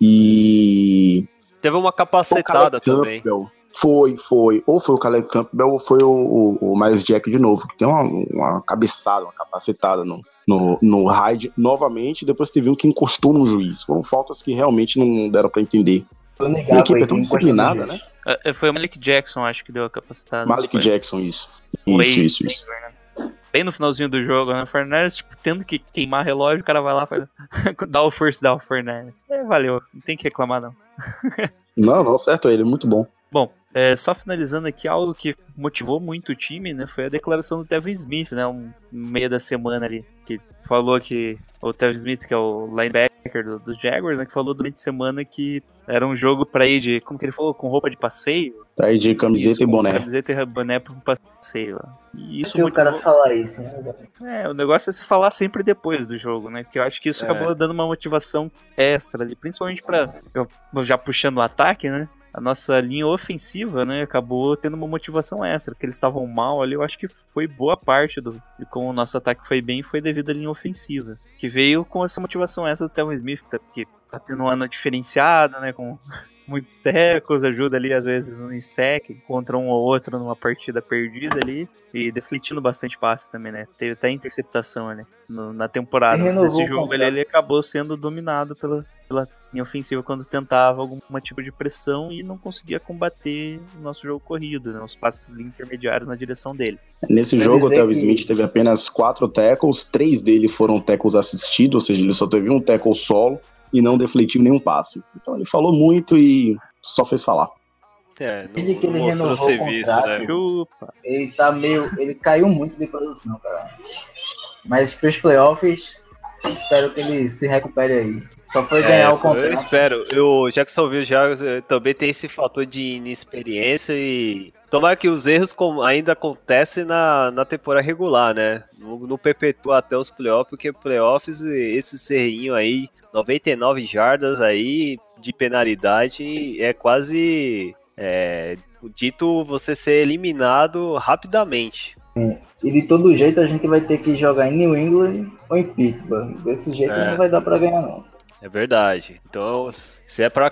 e Teve uma capacetada também. Campbell. Foi, foi. Ou foi o Caleb Campbell ou foi o, o, o Miles Jack de novo. Que tem uma, uma cabeçada, uma capacetada no, no, no Hyde novamente. Depois teve um que encostou no juiz. Foram faltas que realmente não deram pra entender. Tô A negado equipe é tão disciplinada, né? Foi o Malik Jackson, acho que deu a capacitada. Malik Foi. Jackon, isso. Isso, isso, isso. Né? Bem no finalzinho do jogo, né? O Fernandes, tipo, tendo que queimar relógio, o cara vai lá e faz... dá o first down, Fernandes. É, valeu, não tem que reclamar, não. Não, não, certo, ele é muito bom. É, só finalizando aqui, algo que motivou muito o time, né? Foi a declaração do Tevin Smith, né? Um, no meio da semana ali. Que falou que. O Tevin Smith, que é o linebacker do- dos Jaguars, né? Que falou durante a semana que era um jogo pra ir de. Como que ele falou? Com roupa de passeio? Tá aí de camiseta Isso, e boné. Camiseta e boné pra um passeio. ó. E isso Que o cara motivou- falar isso, né? É, o negócio é se falar sempre depois do jogo, né? Porque eu acho que isso É. acabou dando uma motivação extra ali, principalmente pra. eu- já puxando o ataque, né? A nossa linha ofensiva, né, acabou tendo uma motivação extra, que eles estavam mal ali, eu acho que foi boa parte do de como o nosso ataque foi bem, foi devido à linha ofensiva, que veio com essa motivação extra do Telvin Smith, tá- que tá tendo um ano diferenciado, né, com muitos tecos, ajuda ali às vezes no sec contra um ou outro numa partida perdida ali e defletindo bastante passe também, né? Teve até interceptação ali no- na temporada. Nesse jogo ele, ele acabou sendo dominado pela, pela linha ofensiva quando tentava algum tipo de pressão e não conseguia combater o nosso jogo corrido, né? Os passes intermediários na direção dele. Nesse Quer jogo, o que- Smith teve apenas quatro tackles, três dele foram tackles assistidos, ou seja, ele só teve um tackle solo e não defletiu nenhum passe. Então ele falou muito e só fez falar. É, Desde que não, ele não mostrou renovou o serviço, contrato, né? Chupa! Ele tá meio. Ele caiu muito de produção, cara. Mas pros playoffs, espero que ele se recupere aí. Só foi ganhar É, o Eu contrato. espero. Eu, já eh, também tem esse fator de inexperiência e tomara que os erros com- ainda acontecem na, na temporada regular, né? Não, não perpetua até os playoffs, porque playoffs, esse serrinho aí, 99 jardas aí de penalidade é quase é, dito você ser eliminado rapidamente. E de todo jeito a gente vai ter que jogar em New England ou em Pittsburgh. Desse jeito É. não vai dar pra ganhar, não. É verdade. Então, se é para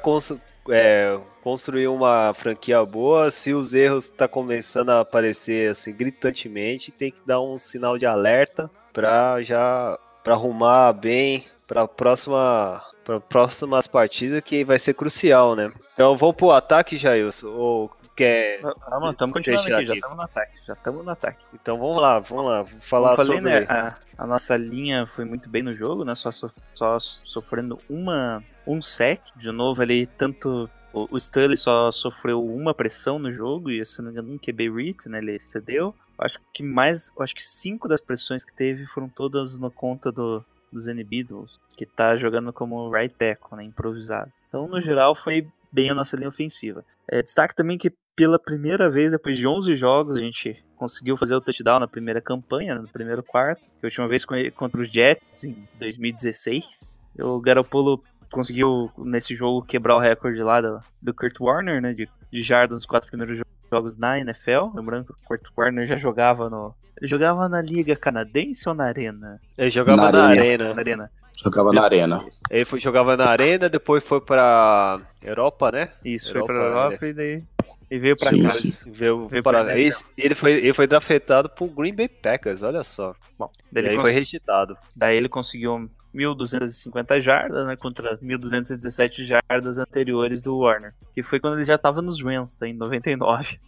construir uma franquia boa, se os erros tá começando a aparecer assim gritantemente, tem que dar um sinal de alerta para já para arrumar bem para próxima para próximas partidas que vai ser crucial, né? Então, vamos pro ataque, Jailson. Ou quer Ah, mano, estamos continuando Deixar aqui, já aqui. estamos no ataque, já estamos no ataque. Então, vamos lá, vamos lá, vou falar Como eu falei, sobre né, a, a nossa linha foi muito bem no jogo, né? Só, so- só sofrendo uma um sec. De novo ali, tanto o, o Stanley só sofreu uma pressão no jogo e se não me engano um QB read, né? Ele cedeu. Acho que mais, acho que cinco das pressões que teve foram todas na conta do do Zenny Beatles, que tá jogando como right tackle, né, improvisado. Então, no geral, foi bem a nossa linha ofensiva. É, destaque também que pela primeira vez, depois de 11 jogos, a gente conseguiu fazer o touchdown na primeira campanha, no primeiro quarto. A última vez co- contra os Jets, em 2016. O Garoppolo conseguiu, nesse jogo, quebrar o recorde lá do, do Kurt Warner, né, de, de jardas nos quatro primeiros jo- jogos na NFL. Lembrando que o Kurt Warner já jogava no... Ele jogava na Liga Canadense ou na Arena? Ele jogava Na na, arena. arena. Na Arena. Jogava na arena. Ele foi, jogava na arena, depois foi pra Europa, né? Isso, Europa, foi pra Europa e daí e veio pra Sim, cá. sim. Veio, Veio para, pra ele, ele foi, ele foi draftado pro Green Bay Packers, olha só. Bom, daí aí ele, foi cons- rejeitado. daí ele conseguiu 1.250 jardas, né, contra 1.217 jardas anteriores do Warner, que foi quando ele já tava nos Rams, tá, em 99.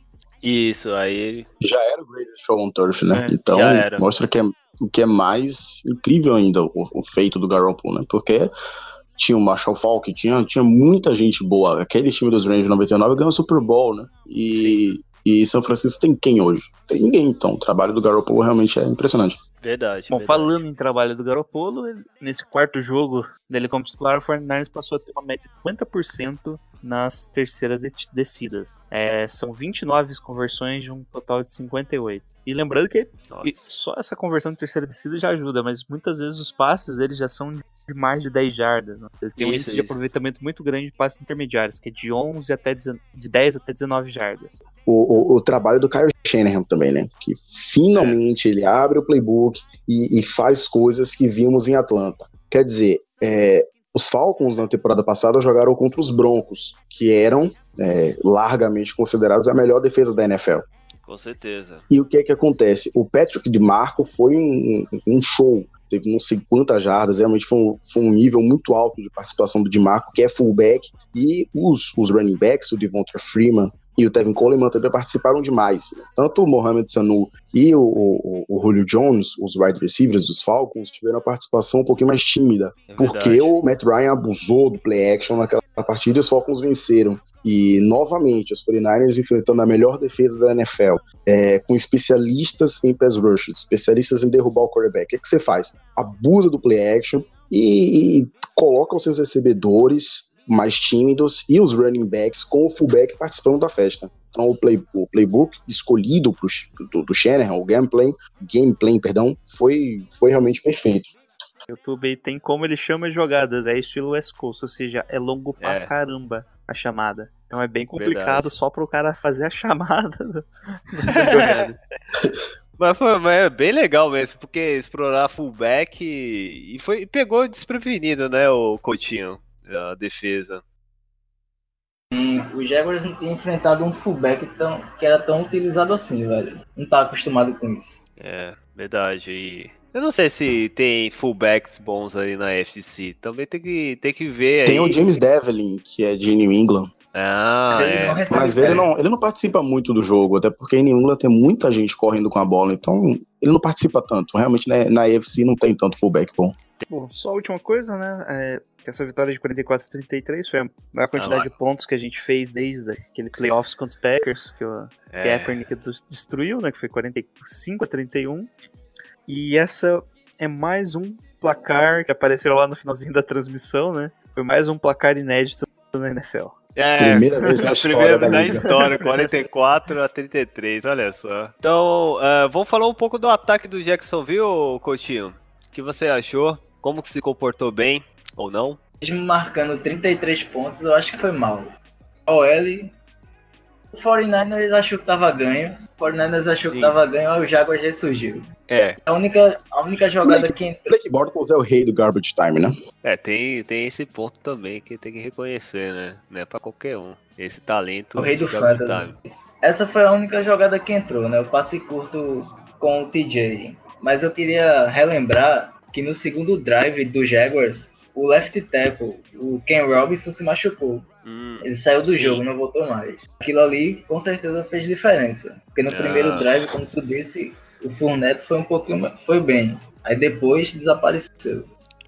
Isso, aí ele. Já era o Greatest Show on Turf, né? É, então, já era. mostra que é, o que é mais incrível ainda, o, o feito do Garoppolo, né? Porque tinha o Marshall Falk, tinha, tinha muita gente boa. Aquele time dos Rangers de 99 ganhou o Super Bowl, né? E, e São Francisco tem quem hoje? Tem ninguém, então. O trabalho do Garoppolo realmente é impressionante. Verdade. Bom, verdade. falando em trabalho do Garoppolo, nesse quarto jogo dele como titular, o Fernandes passou a ter uma média de 50% nas terceiras de- descidas. É, são 29 conversões de um total de 58. E lembrando que Nossa. e só essa conversão de terceira descida já ajuda, mas muitas vezes os passes deles já são de mais de 10 jardas. Né? Ele tem um Isso, índice de aproveitamento muito grande de passes intermediários, que é de 11 até 19, de 10 até 19 jardas. o, o, o trabalho do Kyle Shanahan também, né? Que finalmente ele abre o playbook e, e faz coisas que vimos em Atlanta. Quer dizer, é, os Falcons na temporada passada jogaram contra os Broncos, que eram é, largamente considerados a melhor defesa da NFL. Com certeza. E o que é que acontece? O Patrick de Marco foi um, um show. Teve sei quantas jardas, realmente foi um, foi um nível muito alto de participação do de Marco, que é fullback, e os, os running backs, o Devonta Freeman e o Tevin Coleman também participaram demais. Tanto o Mohamed Sanu e o, o, o Julio Jones, os wide receivers dos Falcons, tiveram a participação um pouquinho mais tímida, É porque o Matt Ryan abusou do play action naquela partida e os Falcons venceram. E, novamente, os 49ers enfrentando a melhor defesa da NFL, é, com especialistas em pass rush, especialistas em derrubar o quarterback. O que, é que você faz? Abusa do play action e, e coloca os seus recebedores mais tímidos e os running backs com o fullback participando da festa. Então, o, play, o playbook escolhido pro, do, do Shanahan, o gameplay, gameplay, perdão, foi, foi realmente perfeito. O YouTube aí tem como ele chama as jogadas, é estilo West Coast, ou seja, é longo pra É. caramba a chamada. Então é bem complicado Verdade. só pro cara fazer a chamada do-. Mas foi mas é bem legal mesmo, porque explorar fullback e, e foi, e pegou desprevenido, né, o Coutinho, a defesa. O Jaguars não tinha enfrentado um fullback tão, que era tão utilizado assim, velho. Não tá acostumado com isso. É, verdade. E eu não sei se tem fullbacks bons aí na FCC. Também tem que, tem que ver Tem aí. o James Devlin, que é de New England, Ah, Mas ele é. não recebe mas ele não, ele não participa muito do jogo, até porque em New England tem muita gente correndo com a bola, então ele não participa tanto. Realmente né, na AFC não tem tanto fullback bom. Bom, só a última coisa, né? É que essa vitória de 44 a 33 foi a maior quantidade Ah, de pontos que a gente fez desde aquele playoffs contra os Packers, que o É. Kaepernick dos- destruiu, né? Que foi 45 a 31. E essa é mais um placar que apareceu lá no finalzinho da transmissão, né? Foi mais um placar inédito na NFL. É, Primeira vez na a história primeira da na liga. história, 44 a 33, olha só. Então, ah, vamos falar um pouco do ataque do Jacksonville, Coutinho. O que você achou? Como que se comportou bem ou não? Mesmo marcando 33 pontos, eu acho que foi mal. A OL, o 49ers achou que tava ganho. O 49ers achou que tava ganho, aí o Jaguars ressurgiu. É, A única, a única jogada que entrou. Blake Bortles é o rei do garbage time, né? é tem, tem esse ponto também que tem que reconhecer, né? Não é pra qualquer um. Esse talento. O rei do fantasy. Essa foi a única jogada que entrou, né? O passe curto com o TJ. Mas eu queria relembrar que no segundo drive do Jaguars, o left tackle, o Ken Robinson, se machucou. Hum, Ele saiu do Sim. jogo, não voltou mais. Aquilo ali com certeza fez diferença. Porque no Ah. primeiro drive, como tu disse, o Fournette foi um pouquinho. foi bem. Aí depois desapareceu.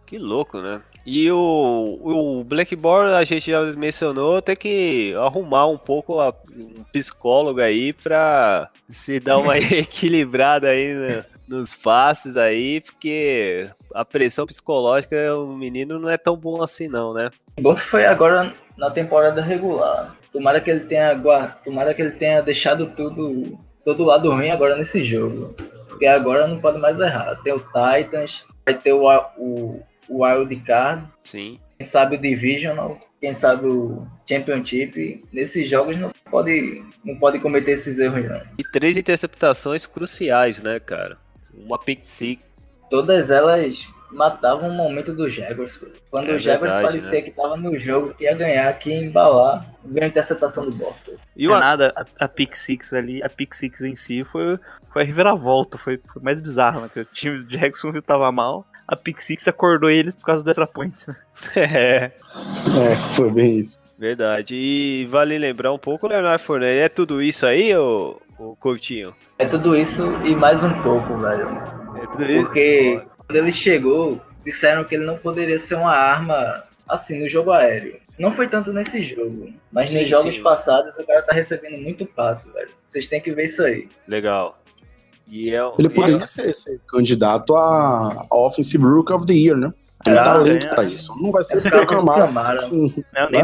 que louco, né? E o, o Blackboard, a gente já mencionou, tem que arrumar um pouco a- um psicólogo aí pra se dar uma equilibrada aí né, nos passes aí, porque a pressão psicológica, o menino não é tão bom assim não, né? Bom que foi agora na temporada regular. Tomara que ele tenha guar- tomara que ele tenha deixado tudo todo lado ruim agora nesse jogo. Porque agora não pode mais errar. Tem o Titans, vai ter o, o, o Wild Card, Sim. quem sabe o Divisional, quem sabe o Championship. Nesses jogos não pode não pode cometer esses erros não. E três interceptações cruciais, né, cara? Uma pick six. Todas elas matavam o momento do Jaguars. pô. Quando É o Jaguars verdade, parecia que tava no jogo, que ia ganhar, que ia embalar, veio a interceptação do Bortles. E o é nada, a, a Pick Six ali, a Pick Six em si foi, foi a reviravolta, foi, foi mais bizarro, né? Que o time do Jacksonville tava mal, a Pick Six acordou eles por causa do extra point. né? é. É, foi bem isso. Verdade. E vale lembrar um pouco o Leonardo Fournette. É tudo isso aí, ô, ô Coutinho? É tudo isso e mais um pouco, velho. É? Porque quando ele chegou, disseram que ele não poderia ser uma arma assim no jogo aéreo. Não foi tanto nesse jogo, mas Sim, nos jogos sim. passados o cara tá recebendo muito passe, velho. Vocês têm que ver isso aí. Legal. E é, Ele poderia ser, ser candidato a a Offensive Rook of the Year, né? Tem Ah, talento é. pra isso. Não vai ser É Camara. Camara. Não, nem,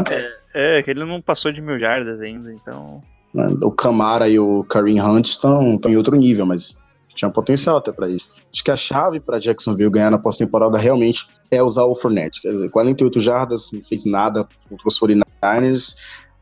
é, É, que ele não passou de mil jardas ainda, então. né? O Camara e o Kareem Hunt estão em outro nível, mas tinha potencial até pra isso. Acho que a chave pra Jacksonville ganhar na pós-temporada realmente é usar o Fournette. Quer dizer, 48 jardas, não fez nada contra os 49ers.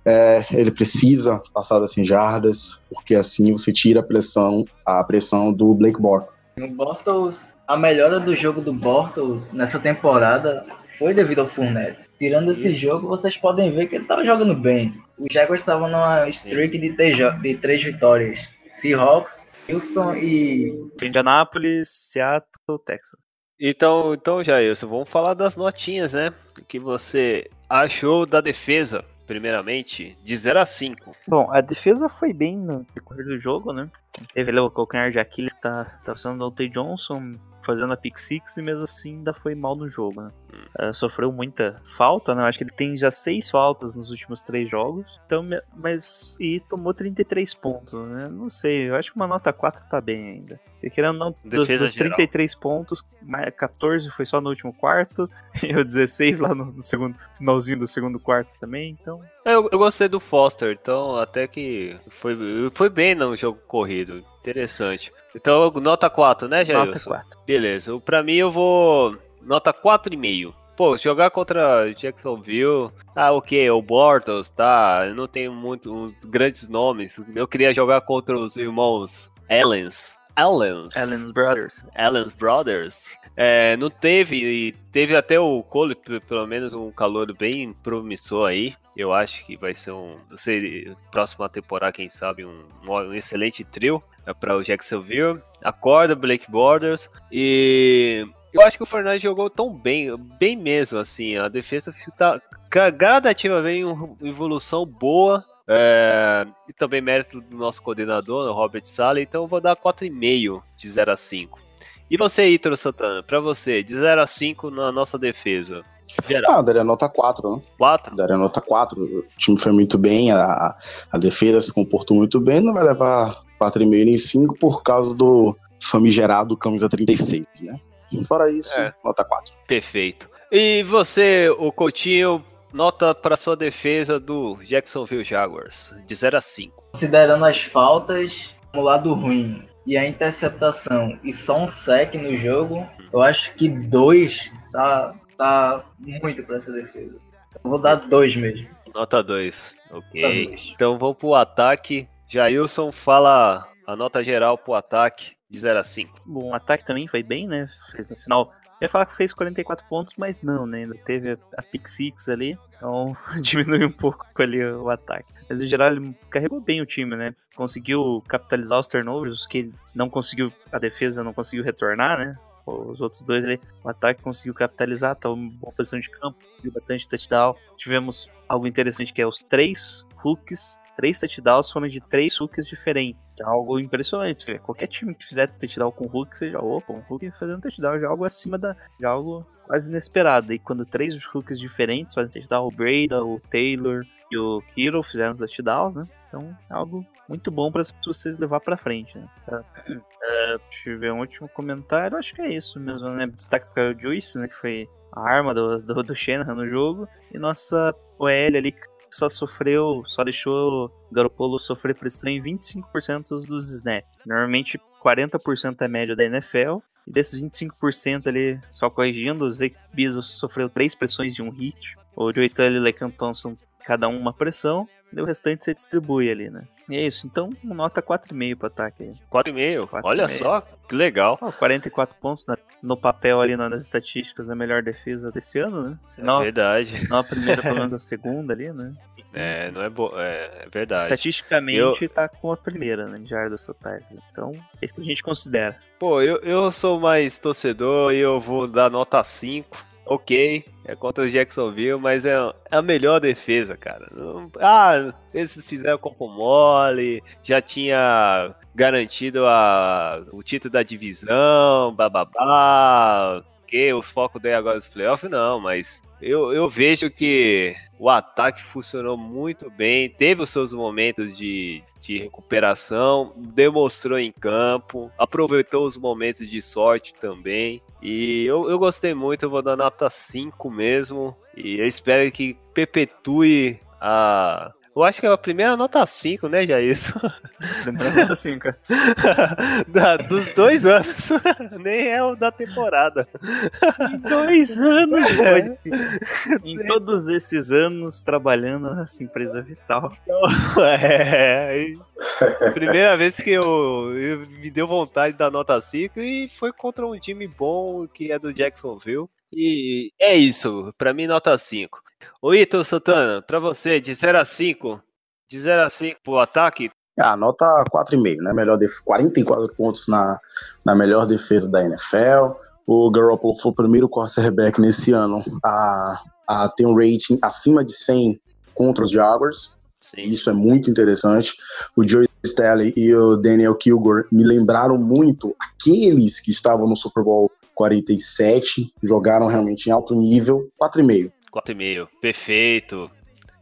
É, ele precisa passar das 100 jardas, porque assim você tira a pressão, a pressão do Blake Bortles. O Bortles, a melhora do jogo do Bortles nessa temporada foi devido ao Fournette. Tirando esse jogo, vocês podem ver que ele tava jogando bem. Os Jaguars estavam numa streak de três, de três vitórias. Seahawks, Houston e Indianapolis, Seattle, Texas. Então, então Jailson, vamos falar das notinhas, né? O que você achou da defesa, primeiramente, de 0 a 5. Bom, a defesa foi bem no decorrer do jogo, né? Teve ali o calcanhar de Aquiles que tá, tá usando o Dante Johnson fazendo a pick six e mesmo assim ainda foi mal no jogo, né? Eh, sofreu muita falta, né? Acho que ele tem já seis faltas nos últimos três jogos, então, mas e tomou 33 pontos, né? Não sei, eu acho que uma nota 4 tá bem ainda. Porque querendo não, dos, dos geral. 33 pontos, mais 14 foi só no último quarto, e o 16 lá no, no segundo, finalzinho do segundo quarto também, então Eu, eu gostei do Foster, então até que foi, foi bem no jogo corrido. Interessante. Então, nota 4, né, Jailson? nota 4. Beleza. O- Pra mim, eu vou. Nota 4,5. Pô, jogar contra Jacksonville. Ah, ok, o Bortles, tá. Eu não tenho muito um, grandes nomes. Eu queria jogar contra os irmãos Allens. Allens. Allen Brothers. Allen's Brothers. É, não teve, e teve até o Cole, pelo menos um calor bem promissor aí. Eu acho que vai ser um, sei, próxima temporada, quem sabe, um, um excelente trio para o Jacksonville. Acorda, Blake Borders e eu acho que o Fernandes jogou tão bem, bem mesmo, assim. A defesa tá gra- gradativamente em uma evolução boa. É, e também mérito do nosso coordenador, Robert Sala. Então eu vou dar 4,5 de 0 a 5. E você, Ítalo Santana, pra você, de 0 a 5 na nossa defesa? Geral, Ah, daria nota 4, né? 4? Daria nota 4. O time foi muito bem, a, a defesa se comportou muito bem, não vai levar 4,5 nem 5 por causa do famigerado camisa 36, né? Fora isso, É. nota 4. Perfeito. E você, o Coutinho, nota para sua defesa do Jacksonville Jaguars, de 0 a 5. considerando as faltas no lado ruim e a interceptação e só um sec no jogo, eu acho que dois tá, tá muito pra essa defesa. Eu vou dar dois mesmo. Nota 2. Ok. Nota dois. Então vamos pro ataque. Jailson fala a nota geral pro ataque de 0 a 5. Bom, o ataque também foi bem, né? Fez no final. Eu ia falar que fez 44 pontos, mas não, né? Ainda teve a, pick six ali, então diminuiu um pouco ali o ataque. Mas no geral ele carregou bem o time, né? Conseguiu capitalizar os turnovers, que não conseguiu, a defesa não conseguiu retornar, né? Os outros dois ali, o ataque conseguiu capitalizar, tá em boa posição de campo, viu bastante touchdown. Tivemos algo interessante que é os três hooks três touchdowns foram de três hooks diferentes. É algo impressionante. Qualquer time que fizer touchdown com hook, você já, opa, um hook fazendo touchdown já é algo acima da. Já é algo quase inesperado. E quando três hooks diferentes fazem touchdown, o Breda, o Taylor e o Kiro fizeram touchdowns, né? Então é algo muito bom para vocês levar para frente, né? É, deixa eu ver um último comentário. Acho que é isso mesmo, né? Destaque para o Juice, né? Que foi a arma do, do, do no jogo. E nossa OL ali só sofreu, só deixou o Garoppolo sofrer pressão em 25% dos snaps. Normalmente 40% é média da NFL. E desses 25% ali, só corrigindo, o Zeke Bezos sofreu três pressões de um hit. O Joe Stanley e o Lacan Thompson, cada um uma pressão. E o restante você distribui ali, né? E é isso. Então, nota 4,5 pro ataque aí. 4,5. 4,5. Olha só, que legal. Ó, 44 pontos na- no papel ali nas estatísticas, a melhor defesa desse ano, né? Se É não, verdade. não a primeira, pelo menos a segunda ali, né? É, não é, bo... é, é verdade. Estatisticamente tá com a primeira, né? De Jardas totais. Então, é isso que a gente considera. Pô, eu, eu sou mais torcedor e eu vou dar nota 5. Ok, é contra o Jacksonville, mas é, é a melhor defesa, cara. Ah, eles fizeram corpo mole, já tinha garantido a, o título da divisão, bababá. Ok, os focos dele agora nos playoffs, não, mas eu, eu vejo que o ataque funcionou muito bem, teve os seus momentos de, de recuperação, demonstrou em campo, aproveitou os momentos de sorte também. E eu, eu gostei muito, eu vou dar nota 5 mesmo. E eu espero que perpetue a. Eu acho que é a primeira nota 5, né, Jair? Lembrando assim, cara. Da- dos dois anos. Nem é o da temporada. Dois anos, pode. Em todos esses anos trabalhando nessa empresa vital. É, aí, primeira vez que eu, eu- me deu vontade da nota 5 e foi contra um time bom que é do Jacksonville. E é isso, pra mim nota 5. Ô Ito Santana, pra você, de 0 a 5, de 0 a 5 pro ataque, Ah, nota 4,5, né? Melhor def... 44 pontos na, na melhor defesa da NFL. O Garoppolo foi o primeiro quarterback nesse ano a, a ter um rating acima de 100 contra os Jaguars. sim, Isso é muito interessante. O Joe Staley e o Daniel Kilgore me lembraram muito aqueles que estavam no Super Bowl 47, jogaram realmente em alto nível. 4,5. 4,5, perfeito.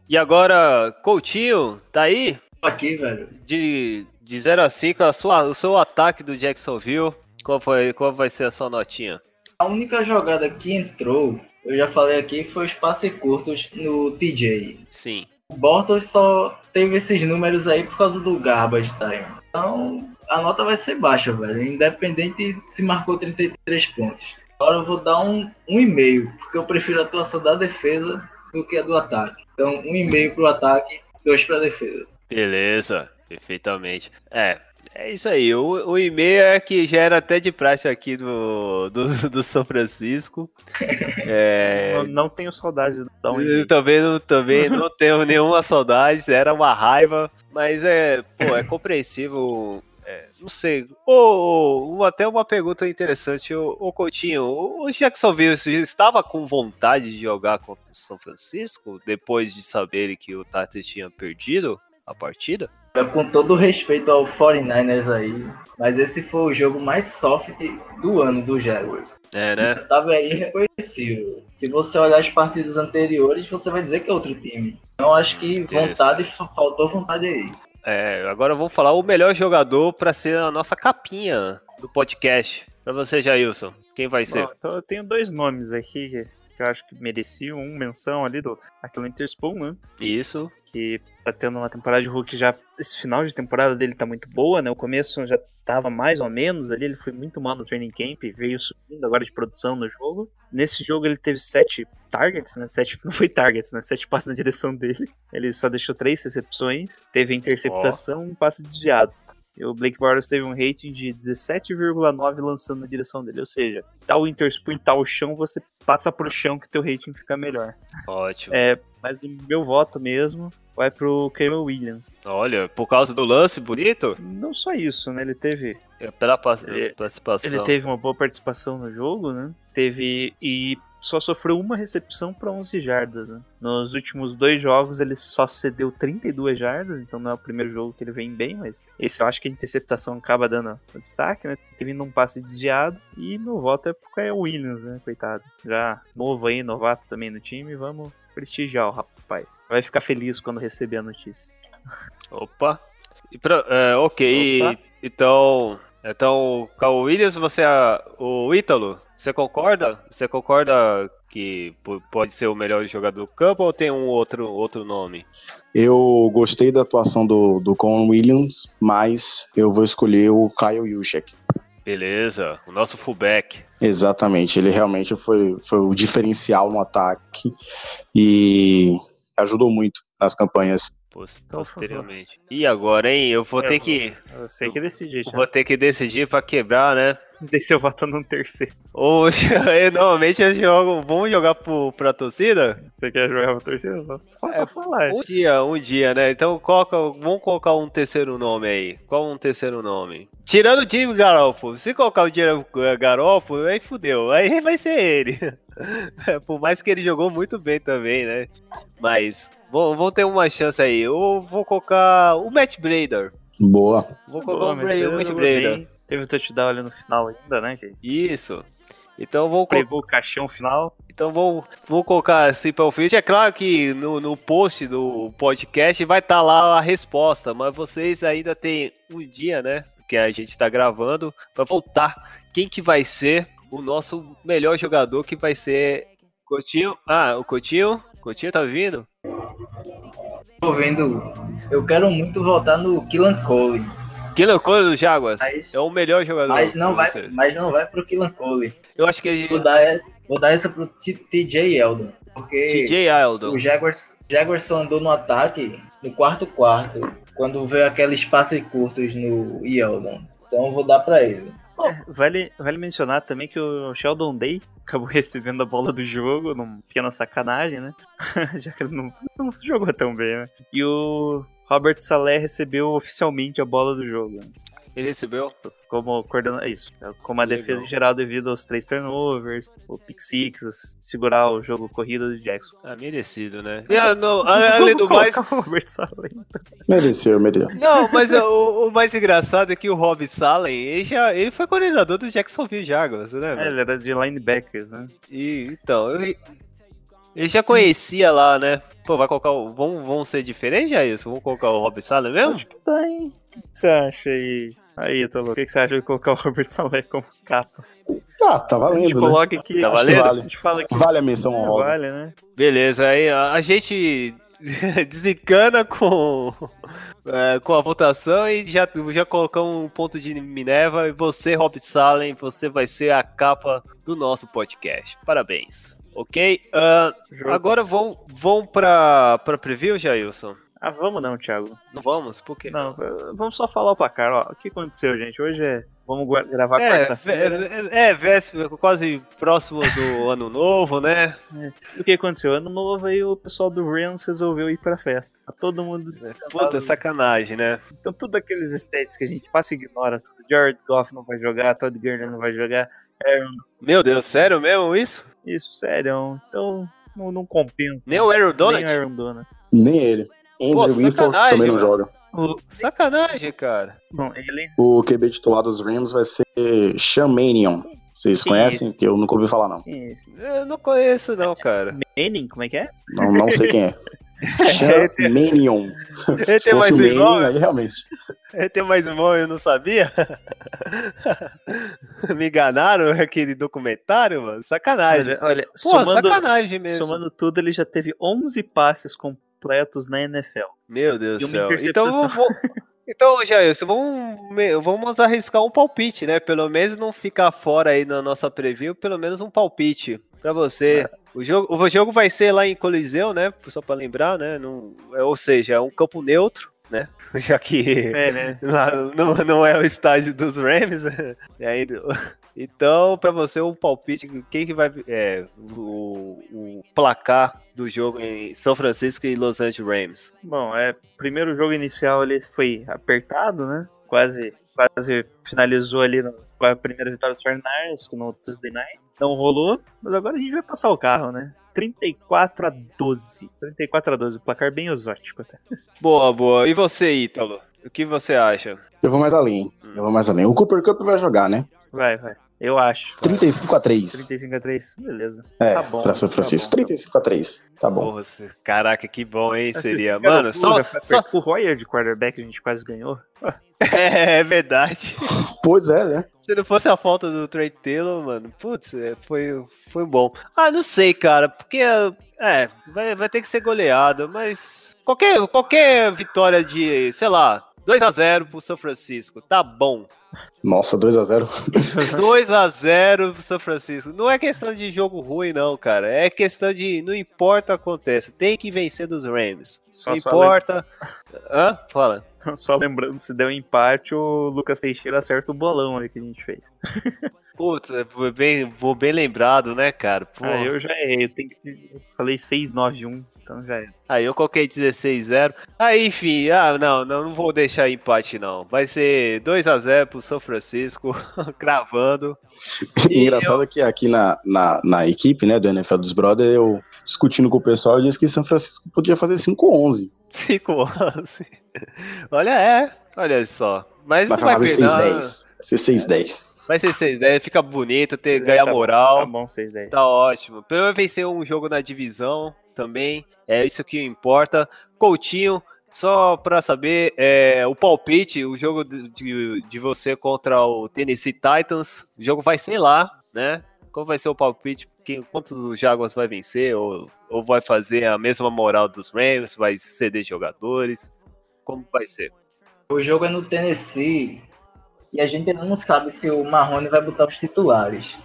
E agora, Coutinho, tá aí? Aqui, velho. De, de 0 a 5, a sua, o seu ataque do Jacksonville, qual, foi, qual vai ser a sua notinha? A única jogada que entrou, eu já falei aqui, foi os passes curtos no TJ. Sim. O Bortles só teve esses números aí por causa do garbage time. Então, a nota vai ser baixa, velho. Independente se marcou 33 pontos. Agora eu vou dar um, um e meio, porque eu prefiro a atuação da defesa do que a do ataque. Então, um e meio pro ataque, dois pra defesa. Beleza, perfeitamente. É, é isso aí. O, o e-mail é que já era até de praxe aqui do, do, do São Francisco. É, Não, não tenho saudade de dar um eu também não, também não tenho nenhuma saudade, era uma raiva, mas é, pô, é compreensível. É, não sei. Ô, ô, até uma pergunta interessante, ô Coutinho, o Jacksonville estava com vontade de jogar contra o São Francisco depois de saberem que o Tata tinha perdido a partida? É, Com todo respeito ao 49ers aí, mas esse foi o jogo mais soft do ano do Jaguars. É, né? Tava aí reconhecível. Se você olhar as partidas anteriores, você vai dizer que é outro time. Então acho que vontade, fa- faltou vontade aí. É, agora vamos falar o melhor jogador para ser a nossa capinha do podcast. Pra você, Jailson, quem vai ser? Bom, então eu tenho dois nomes aqui que, que eu acho que mereciam um menção ali do aquele Interspoon, né? Isso. Que tá tendo uma temporada de Hulk já. Esse final de temporada dele tá muito boa, né? O começo já tava mais ou menos ali, ele foi muito mal no training camp, veio subindo agora de produção no jogo. Nesse jogo ele teve sete targets, né? Sete, não foi targets, né? Sete passes na direção dele. Ele só deixou três recepções, teve interceptação e um passe desviado. E o Blake Bortles teve um rating de 17,9 lançando na direção dele. Ou seja, o Interspoon o chão, você passa pro chão que teu rating fica melhor. Ótimo. É, mas o meu voto mesmo vai pro Cameron Williams. Olha, por causa do lance bonito, Não só isso, né? Ele teve, é pela participação. ele teve uma boa participação no jogo, né? Teve e só sofreu uma recepção para 11 jardas, né? Nos últimos dois jogos ele só cedeu 32 jardas, então não é o primeiro jogo que ele vem bem, mas esse eu acho que a interceptação acaba dando o destaque, né? Teve um passe desviado e meu voto é pro Kyle Williams, né? Coitado. Já novo aí, novato também no time, vamos prestigiar o rapaz. Vai ficar feliz quando receber a notícia. Opa. E pra- é, ok, Opa. então. Então, Cal Williams, você é o Ítalo, você concorda? Você concorda que pode ser o melhor jogador do campo ou tem um outro, outro nome? Eu gostei da atuação do, do Con Williams, mas eu vou escolher o Kyle Juszczyk. Beleza, o nosso fullback. Exatamente, ele realmente foi, foi o diferencial no ataque e ajudou muito nas campanhas. Posteriormente. E agora, hein? Eu vou É, ter que. Eu sei que decidi, já. Vou ter que decidir pra quebrar, né? Deixa eu votar no terceiro. Ou eu, normalmente eu jogo. Vamos jogar pro, pra torcida? Você quer jogar pra torcida? Só, só, só falar. Um dia, um dia, né? Então coloca, vamos colocar um terceiro nome aí. Qual um terceiro nome? Tirando o Jimmy Garoppolo. Se colocar o Jimmy Garoppolo, aí fudeu. Aí vai ser ele. Por mais que ele jogou muito bem também, né? Mas vão, vão ter uma chance aí. Eu vou colocar o Matt Brader. Boa. Vou Boa, colocar o, mas Bra- o Matt Brader. Teve o touchdown ali no final ainda, né? Isso. Então vou, co- pregou o caixão final. então vou, vou colocar assim para o feed. É claro que no, no post do podcast vai estar lá a resposta, mas vocês ainda tem um dia, né? Que a gente está gravando para voltar. Quem que vai ser o nosso melhor jogador? Que vai ser Coutinho? Ah, o Coutinho? Coutinho tá vindo? Tô vendo. Eu quero muito voltar no Killan Cole. Killan Cole do Jaguars Mas, é o melhor jogador. mas não vai, você. mas não vai pro Killan Cole. Eu acho que Vou dar essa, vou dar essa pro TJ Eldon. Porque TJ Eldon. o Jaguars, Jaguars só andou no ataque no quarto quarto. Quando veio aqueles passes curtos no Yeldon. Então eu vou dar pra ele. Vale, vale mencionar também que o Sheldon Day acabou recebendo a bola do jogo, numa pequena sacanagem, né? Já que ele não, não jogou tão bem, né? E o Robert Saleh recebeu oficialmente a bola do jogo. Ele recebeu? Como coordenador, isso, como a Legal. defesa em geral devido aos três turnovers, o pick six, segurar o jogo corrido do Jackson. Ah, merecido, né? Ah, não, além do mais. Mereceu, mereceu. Não, mas o, o mais engraçado é que o Rob Salen, ele, já, ele foi coordenador do Jacksonville Jaguars, né? É, velho? ele era de linebackers, né? E, então, eu, ele já conhecia lá, né? Pô, vai colocar o. Vamos, vamos ser diferentes, já isso? Vamos colocar o Rob Salen mesmo? Acho que tá, hein? O que você acha aí? Aí, Italo, o que que você acha de colocar o Robert Saleh como capa? Ah, tá A gente valendo, né? coloca aqui, Tá que valendo? vale. a gente fala aqui. Vale a menção É, honrosa. vale, né? Beleza, aí a, gente desencana com, é, com a votação e já, já colocamos um ponto de Minerva. E você, Rob Salen, você vai ser a capa do nosso podcast. Parabéns. Ok? Ah, Jogo. agora vamos, vamos para pra preview, Jailson? Ah, vamos não, Thiago. Não vamos? Por quê? Não, vamos só falar o placar, ó. O que aconteceu, gente? Hoje é. Vamos gravar É, quarta-feira. é, é, véspera, quase próximo do ano novo, né? O que aconteceu? Ano novo aí o pessoal do Rams resolveu ir pra festa. Tá todo mundo descansado. Puta, sacanagem, né? Então, tudo aqueles stats que a gente passa e ignora. Tudo. Jared Goff não vai jogar, Todd Gurley não vai jogar. Aaron, Meu Deus, sério mesmo isso? isso, sério. Então, não, não compensa. Nem o Aaron Nem Donald? o Aaron Donald. Nem ele. Pô, Andrew sacanagem, também não joga. O, Sacanagem, cara. bom, ele. O QB titular dos Rams vai ser Shamanion. Vocês Sim. conhecem? Que eu nunca ouvi falar, não. Eu não conheço, não, cara. Manning, como é que é? Não, não sei quem é. Shamanion. Ele tem mais um irmão? aí realmente. Ele tem mais um irmão, eu não sabia? Me enganaram aquele documentário, mano? Sacanagem. Olha, olha Pô, somando, sacanagem mesmo. somando tudo, ele já teve 11 passes completos na NFL. Meu Deus do céu. Então, vou... então Jailson, vamos, vamos arriscar um palpite, né? Pelo menos não ficar fora aí na nossa preview, pelo menos um palpite pra você. O jogo, o jogo vai ser lá em Coliseu, né? Só pra lembrar, né? Não, é, ou seja, é um campo neutro, né? Já que É, né? lá não, não é o estádio dos Rams. né? E aí, então, pra você, um palpite, quem que vai é, o, o placar do jogo em São Francisco e Los Angeles Rams? Bom, é, primeiro jogo inicial ele foi apertado, né? Quase, quase finalizou ali no, com a primeira vitória dos 49ers no Tuesday Night. Não rolou, mas agora a gente vai passar o carro, né? 34 a 12. 34 a 12, placar bem exótico até. Boa, boa. E você, Ítalo? O que você acha? Eu vou mais além. Eu vou mais além. O Cooper Cup vai jogar, né? Vai, vai. Eu acho. 35 a 3. 35 a 3, beleza. É, Tá bom, pra São tá Francisco. bom. 35 a 3. Tá bom. Porra, caraca, que bom, hein? Essa Seria. Mano, só. só... O Royer de quarterback a gente quase ganhou. É, é verdade. Pois é, né? Se não fosse a falta do Trey Taylor, mano, putz, é, foi, foi bom. Ah, não sei, cara, porque. É, vai, vai ter que ser goleado, mas. Qualquer, qualquer vitória de, sei lá, 2x0 pro São Francisco, tá bom. Nossa, 2x0. 2x0 pro São Francisco. Não é questão de jogo ruim, não, cara. É questão de. Não importa o que acontece, tem que vencer dos Rams. Só- não só importa. Hã? Fala. Só lembrando, se der um empate, o Lucas Teixeira acerta o bolão aí que a gente fez. Putz, é, foi bem, foi bem lembrado, né, cara? Pô. Ah, eu já errei, eu tenho que. eu Falei 6-9-1, então já é. Aí eu coloquei 16-0. Aí, enfim, ah, não, não, não vou deixar empate, não. Vai ser 2x0 pro São Francisco, cravando. Engraçado que aqui na, na, na equipe, né, do NFL dos Brothers, eu discutindo com o pessoal, eu disse que São Francisco podia fazer 5-11. 5 11 Olha, é. Olha só. Mas Vai não vai fazer perder. 6-10. Vai ser 6-10. Vai ser 6-10, fica bonito, ter, Tá ganhar bom, moral. Tá bom, 6-10. Tá ótimo. Pelo menos vencer um jogo na divisão também. É isso que importa. Coutinho, só pra saber, é, o palpite, o jogo de, de, de você contra o Tennessee Titans, o jogo vai ser lá, né? Qual vai ser o palpite? Quem, quantos o Jaguars vai vencer? Ou, ou vai fazer a mesma moral dos Rams? Vai ceder jogadores? Como vai ser? O jogo é no Tennessee e a gente ainda não sabe se o Marrone vai botar os titulares.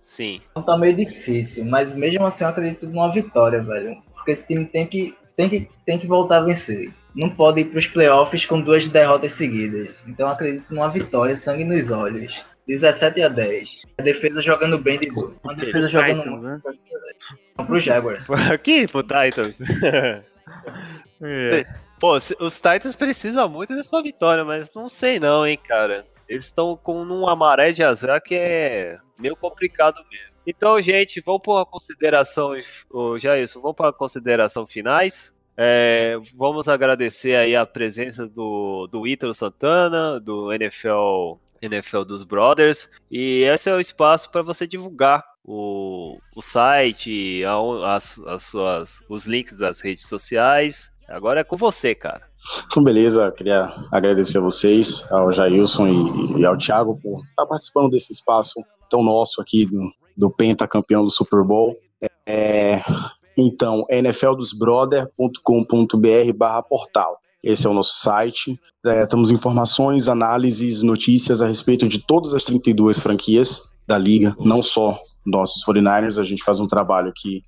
Sim. Então tá meio difícil, mas mesmo assim eu acredito numa vitória, velho. Porque esse time tem que, tem que, tem que voltar a vencer. Não pode ir pros playoffs com duas derrotas seguidas. Então eu acredito numa vitória, sangue nos olhos. 17 a 10. A defesa jogando bem de boa. Uma defesa jogando Titans, né? Vamos pro Jaguars. Aqui, pro Titans. É. Pô, os Titans precisam muito dessa vitória, mas não sei não, hein, cara. Eles estão com uma maré de azar que é meio complicado mesmo. Então, gente, vamos para consideração, ô, Jailson, vamos para consideração finais. É, vamos agradecer aí a presença do, do Ítalo Santana, do NFL, NFL dos Brothers, e esse é o espaço para você divulgar o, o site, a- as, as suas, os links das redes sociais. Agora é com você, cara. Então, beleza, queria agradecer a vocês, ao Jailson e, e ao Thiago por estar participando desse espaço tão nosso aqui do, do Penta campeão do Super Bowl. É, então, nfldosbrother.com.br barra portal. Esse é o nosso site. É, temos informações, análises, notícias a respeito de todas as 32 franquias da liga, não só nossos 49ers, a gente faz um trabalho que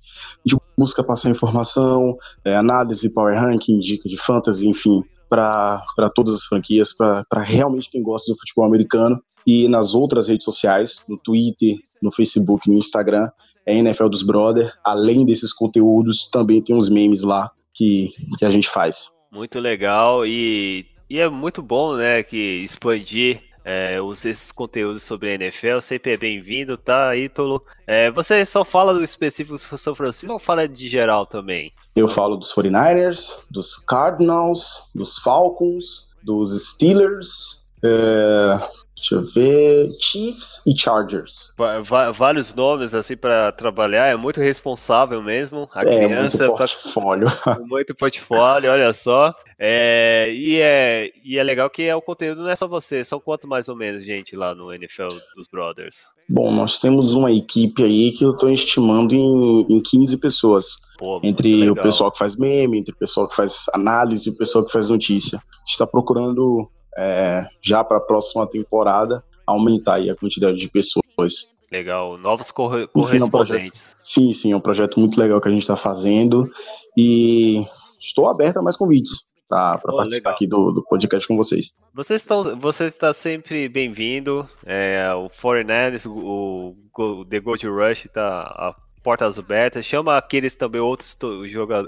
a gente busca passar informação, é, análise, power ranking, dica de fantasy, enfim, para todas as franquias, para realmente quem gosta do futebol americano. E nas outras redes sociais, no Twitter, no Facebook, no Instagram, é NFL dos Brother. Além desses conteúdos, também tem uns memes lá que, que a gente faz. Muito legal e, e é muito bom, né, que expandir é, os, esses conteúdos sobre a NFL sempre é bem-vindo, tá, Ítalo? É, você só fala do específico do São Francisco ou fala de geral também? Eu falo dos 49ers, dos Cardinals, dos Falcons, dos Steelers, é, deixa eu ver, Chiefs e Chargers. Vários nomes assim para trabalhar, é muito responsável mesmo. A é, criança muito tá portfólio. com muito portfólio, olha só. É, e, é, e é legal que é o conteúdo não é só você, são quanto mais ou menos gente lá no NFL dos Brothers? Bom, nós temos uma equipe aí que eu estou estimando em, em 15 pessoas. Pô, Entre o pessoal que faz meme, entre o pessoal que faz análise e o pessoal que faz notícia. A gente está procurando, é, já para a próxima temporada, aumentar aí a quantidade de pessoas. Legal, novos corre- Enfim, é um correspondentes. Sim, sim, é um projeto muito legal que a gente está fazendo e estou aberto a mais convites para Pô, participar legal. aqui do, do podcast com vocês. Vocês estão, você está sempre bem-vindo. É, o 49ers, o, o The Gold Rush está portas abertas. Chama aqueles também outros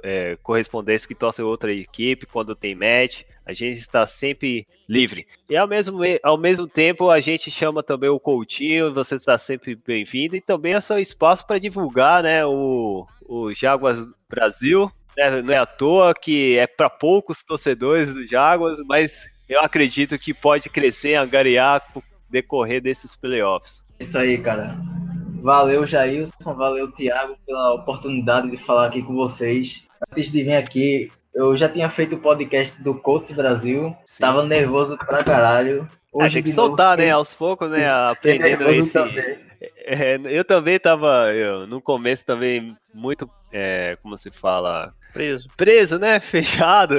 é, correspondentes que torcem outra equipe quando tem match. A gente está sempre livre. E ao mesmo, me- ao mesmo tempo, a gente chama também o Coutinho. Você está sempre bem-vindo. E também é seu espaço para divulgar né, o, o Jaguars Brasil. né? Não é à toa que é para poucos torcedores do Jaguars, mas eu acredito que pode crescer angariar decorrer desses playoffs. Isso aí, cara. Valeu, Jailson. Valeu, Thiago, pela oportunidade de falar aqui com vocês. Antes de vir aqui, eu já tinha feito o podcast do Colts Brasil. Sim. Tava nervoso pra caralho. Ah, tem que novo, soltar, né? Aos poucos, né? fiquei Aprendendo esse. também. É, eu também tava, eu, no começo também muito, é, como se fala, Preso. preso, né? Fechado.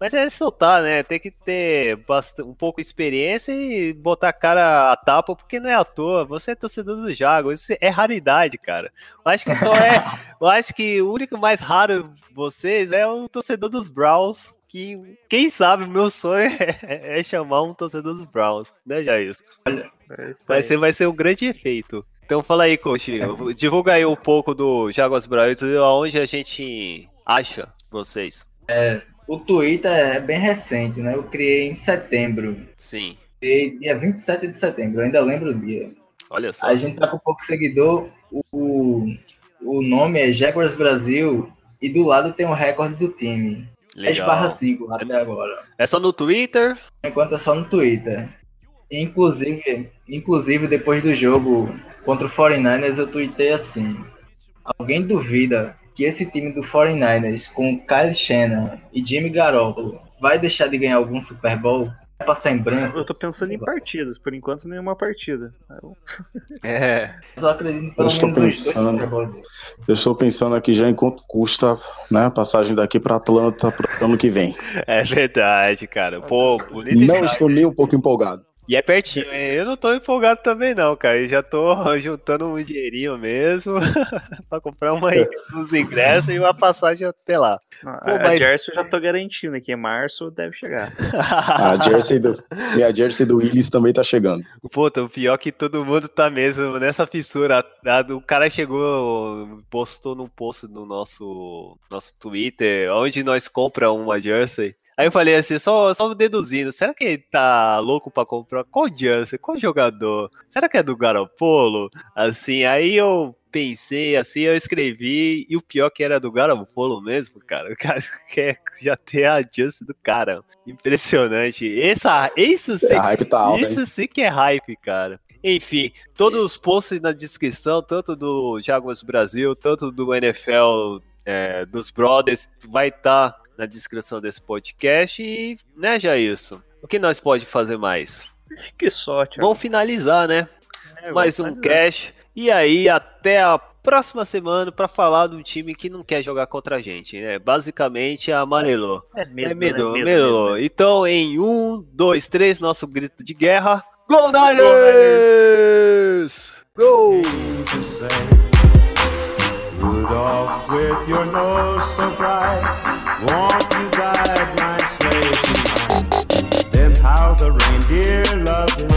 Mas é soltar, né? Tem que ter bastante, um pouco de experiência e botar a cara a tapa, porque não é à toa. Você é torcedor do Jaguars, isso é raridade, cara. Eu acho que só é. eu acho que o único mais raro de vocês é o torcedor dos Browns. Que, quem sabe, o meu sonho é, é chamar um torcedor dos Browns, né, Jair? É Vai ser, vai ser um grande efeito. Então fala aí, coach. Divulga aí um pouco do Jaguars Brasil, aonde a gente acha vocês. O Twitter é bem recente, né? Eu criei em setembro. Sim, Criei dia 27 de setembro, eu ainda lembro o dia. olha só. A gente tá com pouco seguidor. O, o nome é Jaguars Brasil e do lado tem o recorde do time. 10 barra Legal. 5 até agora. É só no Twitter? Enquanto é só no Twitter. Inclusive, inclusive depois do jogo contra o 49ers, eu tuitei assim. Alguém duvida que esse time do 49ers com Kyle Shannon e Jimmy Garoppolo vai deixar de ganhar algum Super Bowl? passar em branco. Eu tô pensando em partidas, por enquanto nenhuma partida. Eu- É. Eu só acredito pelo Eu estou pensando. Eu estou pensando aqui já em quanto custa né, a passagem daqui para Atlanta pro ano que vem. É verdade, cara. Pô, Não estou nem um pouco empolgado. E é pertinho, hein? Eu não tô empolgado também, não, cara. Eu já tô juntando um dinheirinho mesmo pra comprar uma, uns ingressos e uma passagem até lá. A, Pô, a mas- Jersey eu já tô garantindo aqui, em março deve chegar. A jersey do, e a jersey do Willis também tá chegando. Puta, o pior é que todo mundo tá mesmo nessa fissura. A- a- O cara chegou, postou num post no nosso, nosso Twitter, onde nós compra uma jersey. Aí eu falei assim, só, só deduzindo, será que ele tá louco pra comprar qual jersey, qual jogador? Será que é do Garoppolo? Assim, aí eu pensei assim, eu escrevi, e o pior que era do Garoppolo mesmo, cara. O cara quer já ter a jersey do cara. Impressionante. Essa, isso sim, A hype tá hein? isso sim que é hype, cara. Enfim, todos os posts na descrição, tanto do Jaguars Brasil, tanto do NFL é, dos Brothers, vai estar na descrição desse podcast. E, né, Jailson? O que nós pode fazer mais? Acho que só, Thiago. Vamos finalizar, né? É, mais um cash. E aí, até a próxima semana para falar do time que não quer jogar contra a gente, né? Basicamente, amarelou. É medo, É medo, né? medo. Então, em um, dois, três, nosso grito de guerra. Go Niners! Go! Rudolph, with your nose so bright, won't you guide my sleigh tonight? Then how the reindeer loved him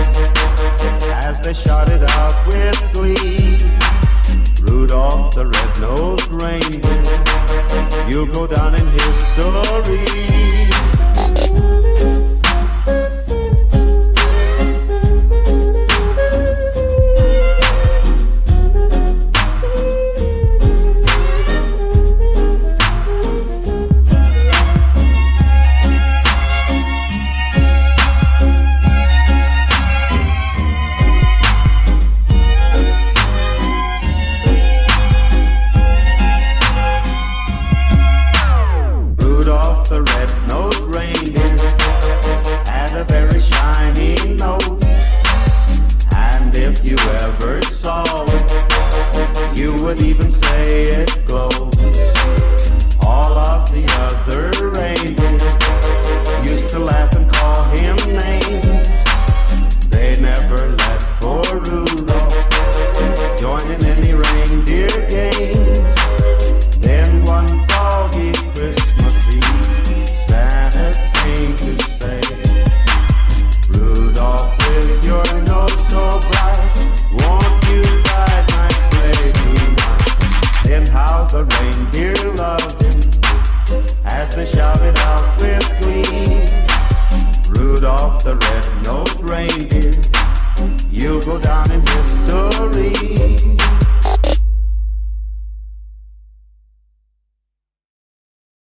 as they shouted out with glee. Rudolph the red-nosed reindeer, you'll go down in history. Would even say it